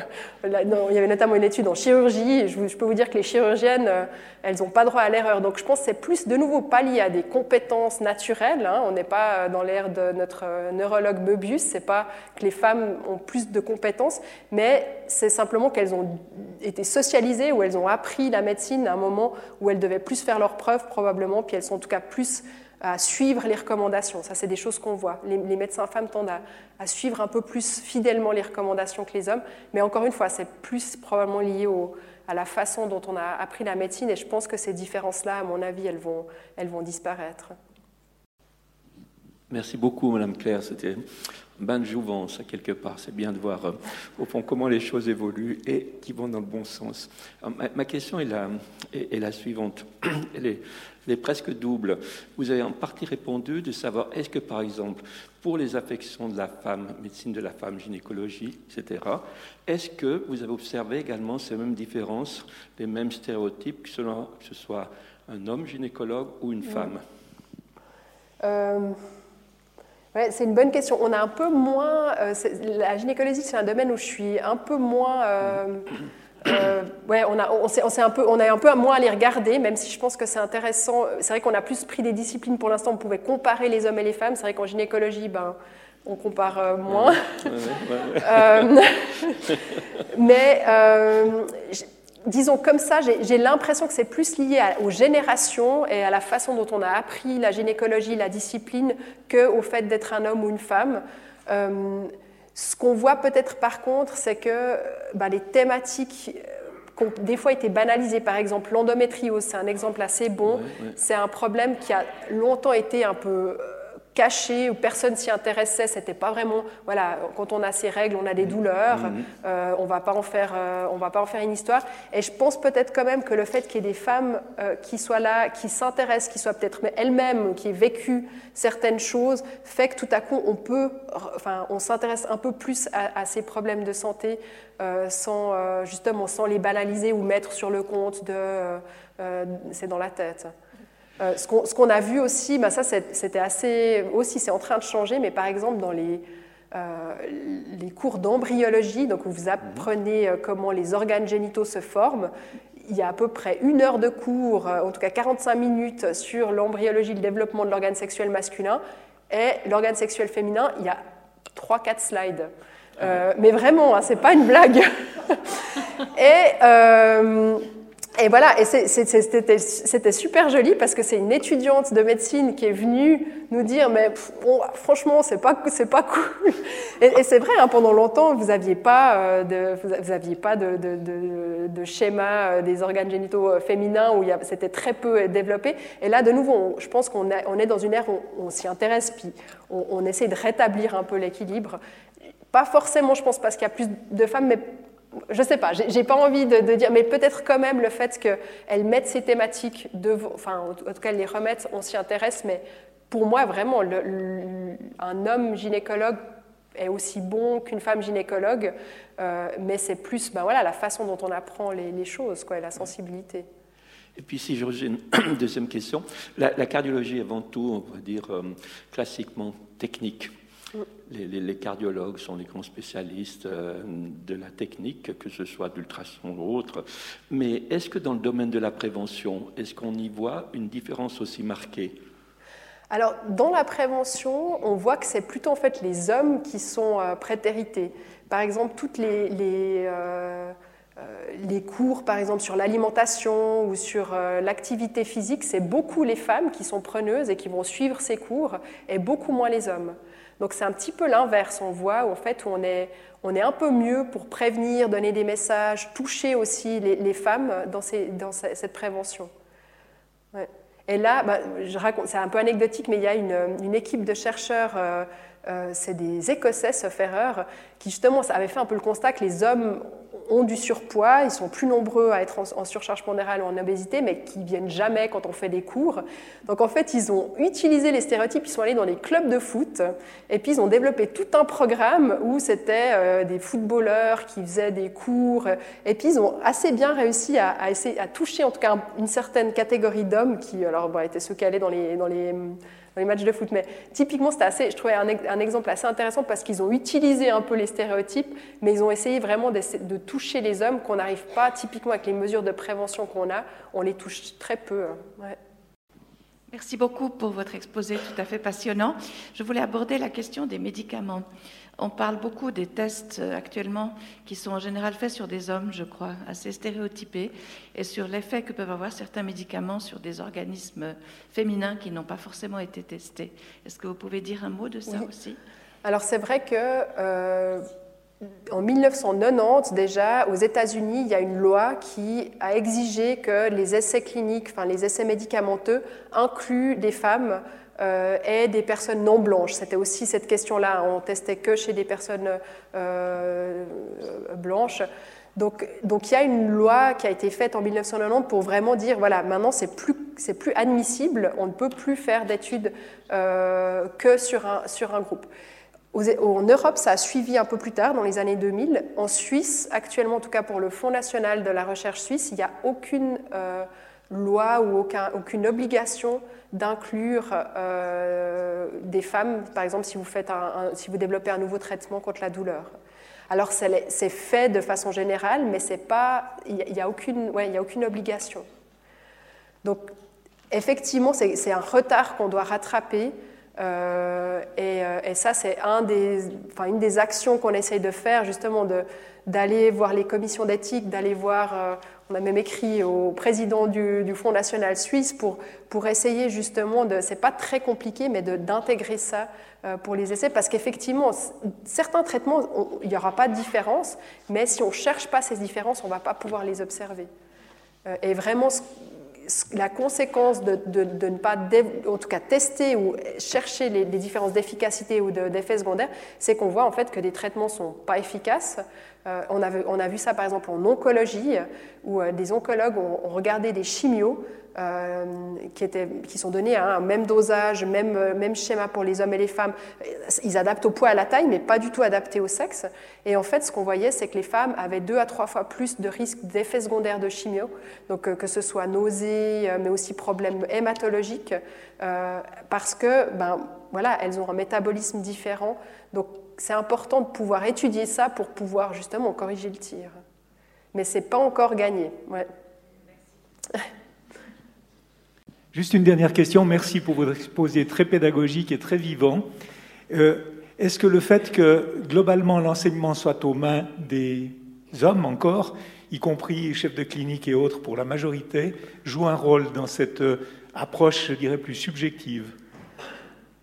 Euh, il y avait notamment une étude en chirurgie. Je, peux vous dire que les chirurgiennes, euh, elles n'ont pas droit à l'erreur. Donc je pense que c'est plus de nouveau pas lié à des compétences naturelles. Hein. On n'est pas dans l'ère de notre neurologue Möbius. C'est pas que les femmes ont plus de compétences, mais c'est simplement qu'elles ont été socialisées ou elles ont appris la médecine à un moment où elles devaient plus faire leurs preuves probablement, puis elles sont en tout cas plus à suivre les recommandations. Ça, c'est des choses qu'on voit. Les, médecins femmes tendent à, suivre un peu plus fidèlement les recommandations que les hommes. Mais encore une fois, c'est plus probablement lié à la façon dont on a appris la médecine. Et je pense que ces différences-là, à mon avis, elles vont, elles vont disparaître. Merci beaucoup, Madame Claire. C'était bain de jouvence, quelque part. C'est bien de voir, euh, au fond, comment les choses évoluent et qui vont dans le bon sens. ma, question est la, est, est la suivante. [CLEARS THROAT] Elle est, est presque double. Vous avez en partie répondu de savoir est-ce que, par exemple, pour les affections de la femme, médecine de la femme, gynécologie, etc., est-ce que vous avez observé également ces mêmes différences, les mêmes stéréotypes, que, ce soit un homme gynécologue ou une femme? Euh, C'est une bonne question. On a un peu moins. Euh, la gynécologie, c'est un domaine où je suis un peu moins. Euh, euh, ouais, on a, on, un peu, on a un peu moins à les regarder, même si je pense que c'est intéressant. C'est vrai qu'on a plus pris des disciplines pour l'instant, on pouvait comparer les hommes et les femmes. C'est vrai qu'en gynécologie, ben, on compare moins. [LAUGHS] [LAUGHS] Mais disons comme ça, j'ai l'impression que c'est plus lié aux générations et à la façon dont on a appris la gynécologie, la discipline, qu'au fait d'être un homme ou une femme. Ce qu'on voit peut-être par contre, c'est que bah, les thématiques euh, ont des fois été banalisées, par exemple l'endométriose, c'est un exemple assez bon, c'est un problème qui a longtemps été un peu euh, caché, où personne s'y intéressait, c'était pas vraiment, voilà, quand on a ces règles, on a des douleurs, mhm. euh, on va pas en faire, euh, on va pas en faire une histoire. Et je pense peut-être quand même que le fait qu'il y ait des femmes euh, qui soient là, qui s'intéressent, qui soient peut-être elles-mêmes, qui aient vécu certaines choses, fait que tout à coup on peut, enfin, on s'intéresse un peu plus à, ces problèmes de santé sans justement sans les banaliser ou mettre sur le compte de c'est dans la tête. Euh, ce qu'on a vu aussi, bah ça c'était assez aussi, c'est en train de changer, mais par exemple dans les, euh, les cours d'embryologie, donc où vous apprenez euh, comment les organes génitaux se forment, il y a à peu près une heure de cours, en tout cas 45 minutes sur l'embryologie, le développement de l'organe sexuel masculin, et l'organe sexuel féminin, il y a 3-4 slides. mais vraiment, hein, c'est pas une blague. [LAUGHS] et et voilà, et c'était super joli parce que c'est une étudiante de médecine qui est venue nous dire, mais franchement, c'est pas, c'est pas cool. Et, c'est vrai, hein, pendant longtemps, vous n'aviez pas, euh, de, vous aviez pas de, schéma euh, des organes génitaux euh, féminins où c'était très peu développé. Et là, de nouveau, je pense qu'on on est dans une ère où on, s'y intéresse, puis on essaie de rétablir un peu l'équilibre. Pas forcément, je pense, parce qu'il y a plus de femmes, mais je sais pas, j'ai pas envie de, dire, mais peut-être quand même le fait qu'elles mettent ces thématiques, de, enfin en tout cas elles les remettent, on s'y intéresse, mais pour moi vraiment, un homme gynécologue est aussi bon qu'une femme gynécologue, euh, mais c'est plus ben voilà, la façon dont on apprend les, choses, quoi, la sensibilité. Et puis si j'ai une [COUGHS] deuxième question, la, cardiologie avant tout, on va dire euh, classiquement technique. Les, cardiologues sont les grands spécialistes euh, de la technique, que ce soit d'ultrason ou autre. Mais est-ce que dans le domaine de la prévention, est-ce qu'on y voit une différence aussi marquée? Alors, dans la prévention, on voit que c'est plutôt en fait les hommes qui sont euh, prétérités. Par exemple, toutes les, les cours, par exemple, sur l'alimentation ou sur l'activité physique, c'est beaucoup les femmes qui sont preneuses et qui vont suivre ces cours et beaucoup moins les hommes. Donc c'est un petit peu l'inverse, on voit en fait où on est, on est un peu mieux pour prévenir, donner des messages, toucher aussi les, femmes dans, cette prévention. Et là, bah, je raconte, c'est un peu anecdotique, mais il y a une, équipe de chercheurs, euh, c'est des Écossais, sauf qui justement avaient fait un peu le constat que les hommes ont du surpoids, ils sont plus nombreux à être en, surcharge pondérale ou en obésité, mais qui viennent jamais quand on fait des cours. Donc en fait, ils ont utilisé les stéréotypes, ils sont allés dans les clubs de foot, et puis ils ont développé tout un programme où c'était euh, des footballeurs qui faisaient des cours, et puis ils ont assez bien réussi à, essayer, à toucher en tout cas une certaine catégorie d'hommes qui alors, bon, étaient ceux qui allaient dans les, dans les les matchs de foot. Mais typiquement, c'était assez, je trouvais un, exemple assez intéressant parce qu'ils ont utilisé un peu les stéréotypes, mais ils ont essayé vraiment de, toucher les hommes qu'on n'arrive pas, typiquement avec les mesures de prévention qu'on a, on les touche très peu. Hein. Merci beaucoup pour votre exposé tout à fait passionnant. Je voulais aborder la question des médicaments. On parle beaucoup des tests euh, actuellement qui sont en général faits sur des hommes, je crois, assez stéréotypés, et sur l'effet que peuvent avoir certains médicaments sur des organismes féminins qui n'ont pas forcément été testés. Est-ce que vous pouvez dire un mot de ça aussi? Alors c'est vrai que euh, en 1990 déjà, aux États-Unis, il y a une loi qui a exigé que les essais cliniques, enfin les essais médicamenteux, incluent des femmes et des personnes non blanches. C'était aussi cette question-là. On testait que chez des personnes euh, blanches. Donc, donc, il y a une loi qui a été faite en 1990 pour vraiment dire voilà, maintenant c'est plus, c'est plus admissible, on ne peut plus faire d'études euh, que sur un, sur un groupe. en Europe, ça a suivi un peu plus tard, dans les années 2000. En Suisse, actuellement, en tout cas pour le Fonds national de la recherche suisse, il n'y a aucune loi ou aucun, aucune obligation d'inclure euh, des femmes, par exemple, si vous, faites si vous développez un nouveau traitement contre la douleur. Alors c'est fait de façon générale, mais il n'y a, aucune, ouais, a aucune obligation. Donc effectivement, c'est un retard qu'on doit rattraper. Euh, et, euh, et, ça, c'est une des actions qu'on essaye de faire, justement, d'aller voir les commissions d'éthique, d'aller voir on a même écrit au président du, Fonds national suisse pour, pour essayer justement de, c'est pas très compliqué, mais d'intégrer ça euh, pour les essais, parce qu'effectivement, certains traitements, il n'y aura pas de différence, mais si on ne cherche pas ces différences, on ne va pas pouvoir les observer. Euh, et vraiment, la conséquence de, de, ne pas, en tout cas, tester ou chercher les, différences d'efficacité ou d'effets secondaires, c'est qu'on voit en fait que des traitements ne sont pas efficaces. Euh, on, a vu, ça par exemple en oncologie, où euh, des oncologues ont, regardé des chimios euh, qui, sont donnés à un même dosage, même, schéma pour les hommes et les femmes. Ils adaptent au poids, à la taille, mais pas du tout adaptés au sexe. Et en fait, ce qu'on voyait, c'est que les femmes avaient deux à trois fois plus de risques d'effets secondaires de chimio, donc que ce soit nausées, mais aussi problèmes hématologiques, parce que, ben, voilà, elles ont un métabolisme différent. C'est important de pouvoir étudier ça pour pouvoir justement corriger le tir. Mais ce n'est pas encore gagné. Ouais. [LAUGHS] Juste une dernière question. Merci pour votre exposé très pédagogique et très vivant. Euh, est-ce que le fait que globalement l'enseignement soit aux mains des hommes encore, y compris chefs de clinique et autres pour la majorité, joue un rôle dans cette euh, approche, je dirais, plus subjective?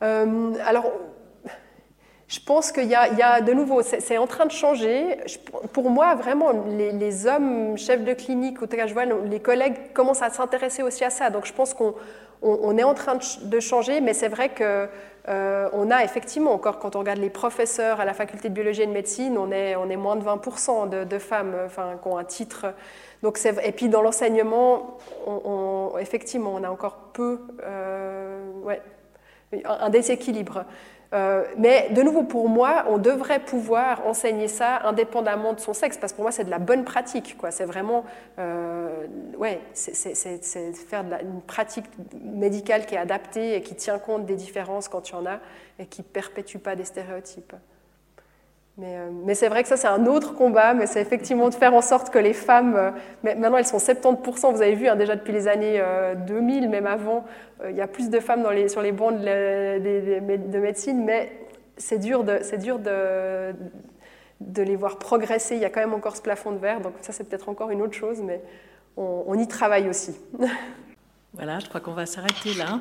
Euh, Alors, je pense qu'il y, a de nouveau, c'est en train de changer. pour moi, vraiment, les, hommes chefs de clinique, cas je vois, les collègues commencent à s'intéresser aussi à ça. Donc je pense qu'on on, est en train de, changer, mais c'est vrai que euh, on a effectivement encore, quand on regarde les professeurs à la faculté de biologie et de médecine, on est, moins de 20% de, femmes enfin, qui ont un titre. Donc et puis dans l'enseignement, effectivement, on a encore peu, euh, ouais, un déséquilibre. Euh, mais de nouveau, pour moi, on devrait pouvoir enseigner ça indépendamment de son sexe, parce que pour moi, c'est de la bonne pratique. C'est vraiment, euh, ouais, c'est faire une pratique médicale qui est adaptée et qui tient compte des différences quand il y en a et qui perpétue pas des stéréotypes. Mais, euh, mais c'est vrai que ça, c'est un autre combat, mais c'est effectivement de faire en sorte que les femmes, euh, maintenant elles sont 70%, vous avez vu hein, déjà depuis les années 2000, même avant, il y a plus de femmes dans les, sur les bancs de, de, médecine, mais c'est dur, de, dur de, de les voir progresser. Il y a quand même encore ce plafond de verre, donc ça c'est peut-être encore une autre chose, mais on, y travaille aussi. [LAUGHS] Voilà, je crois qu'on va s'arrêter là.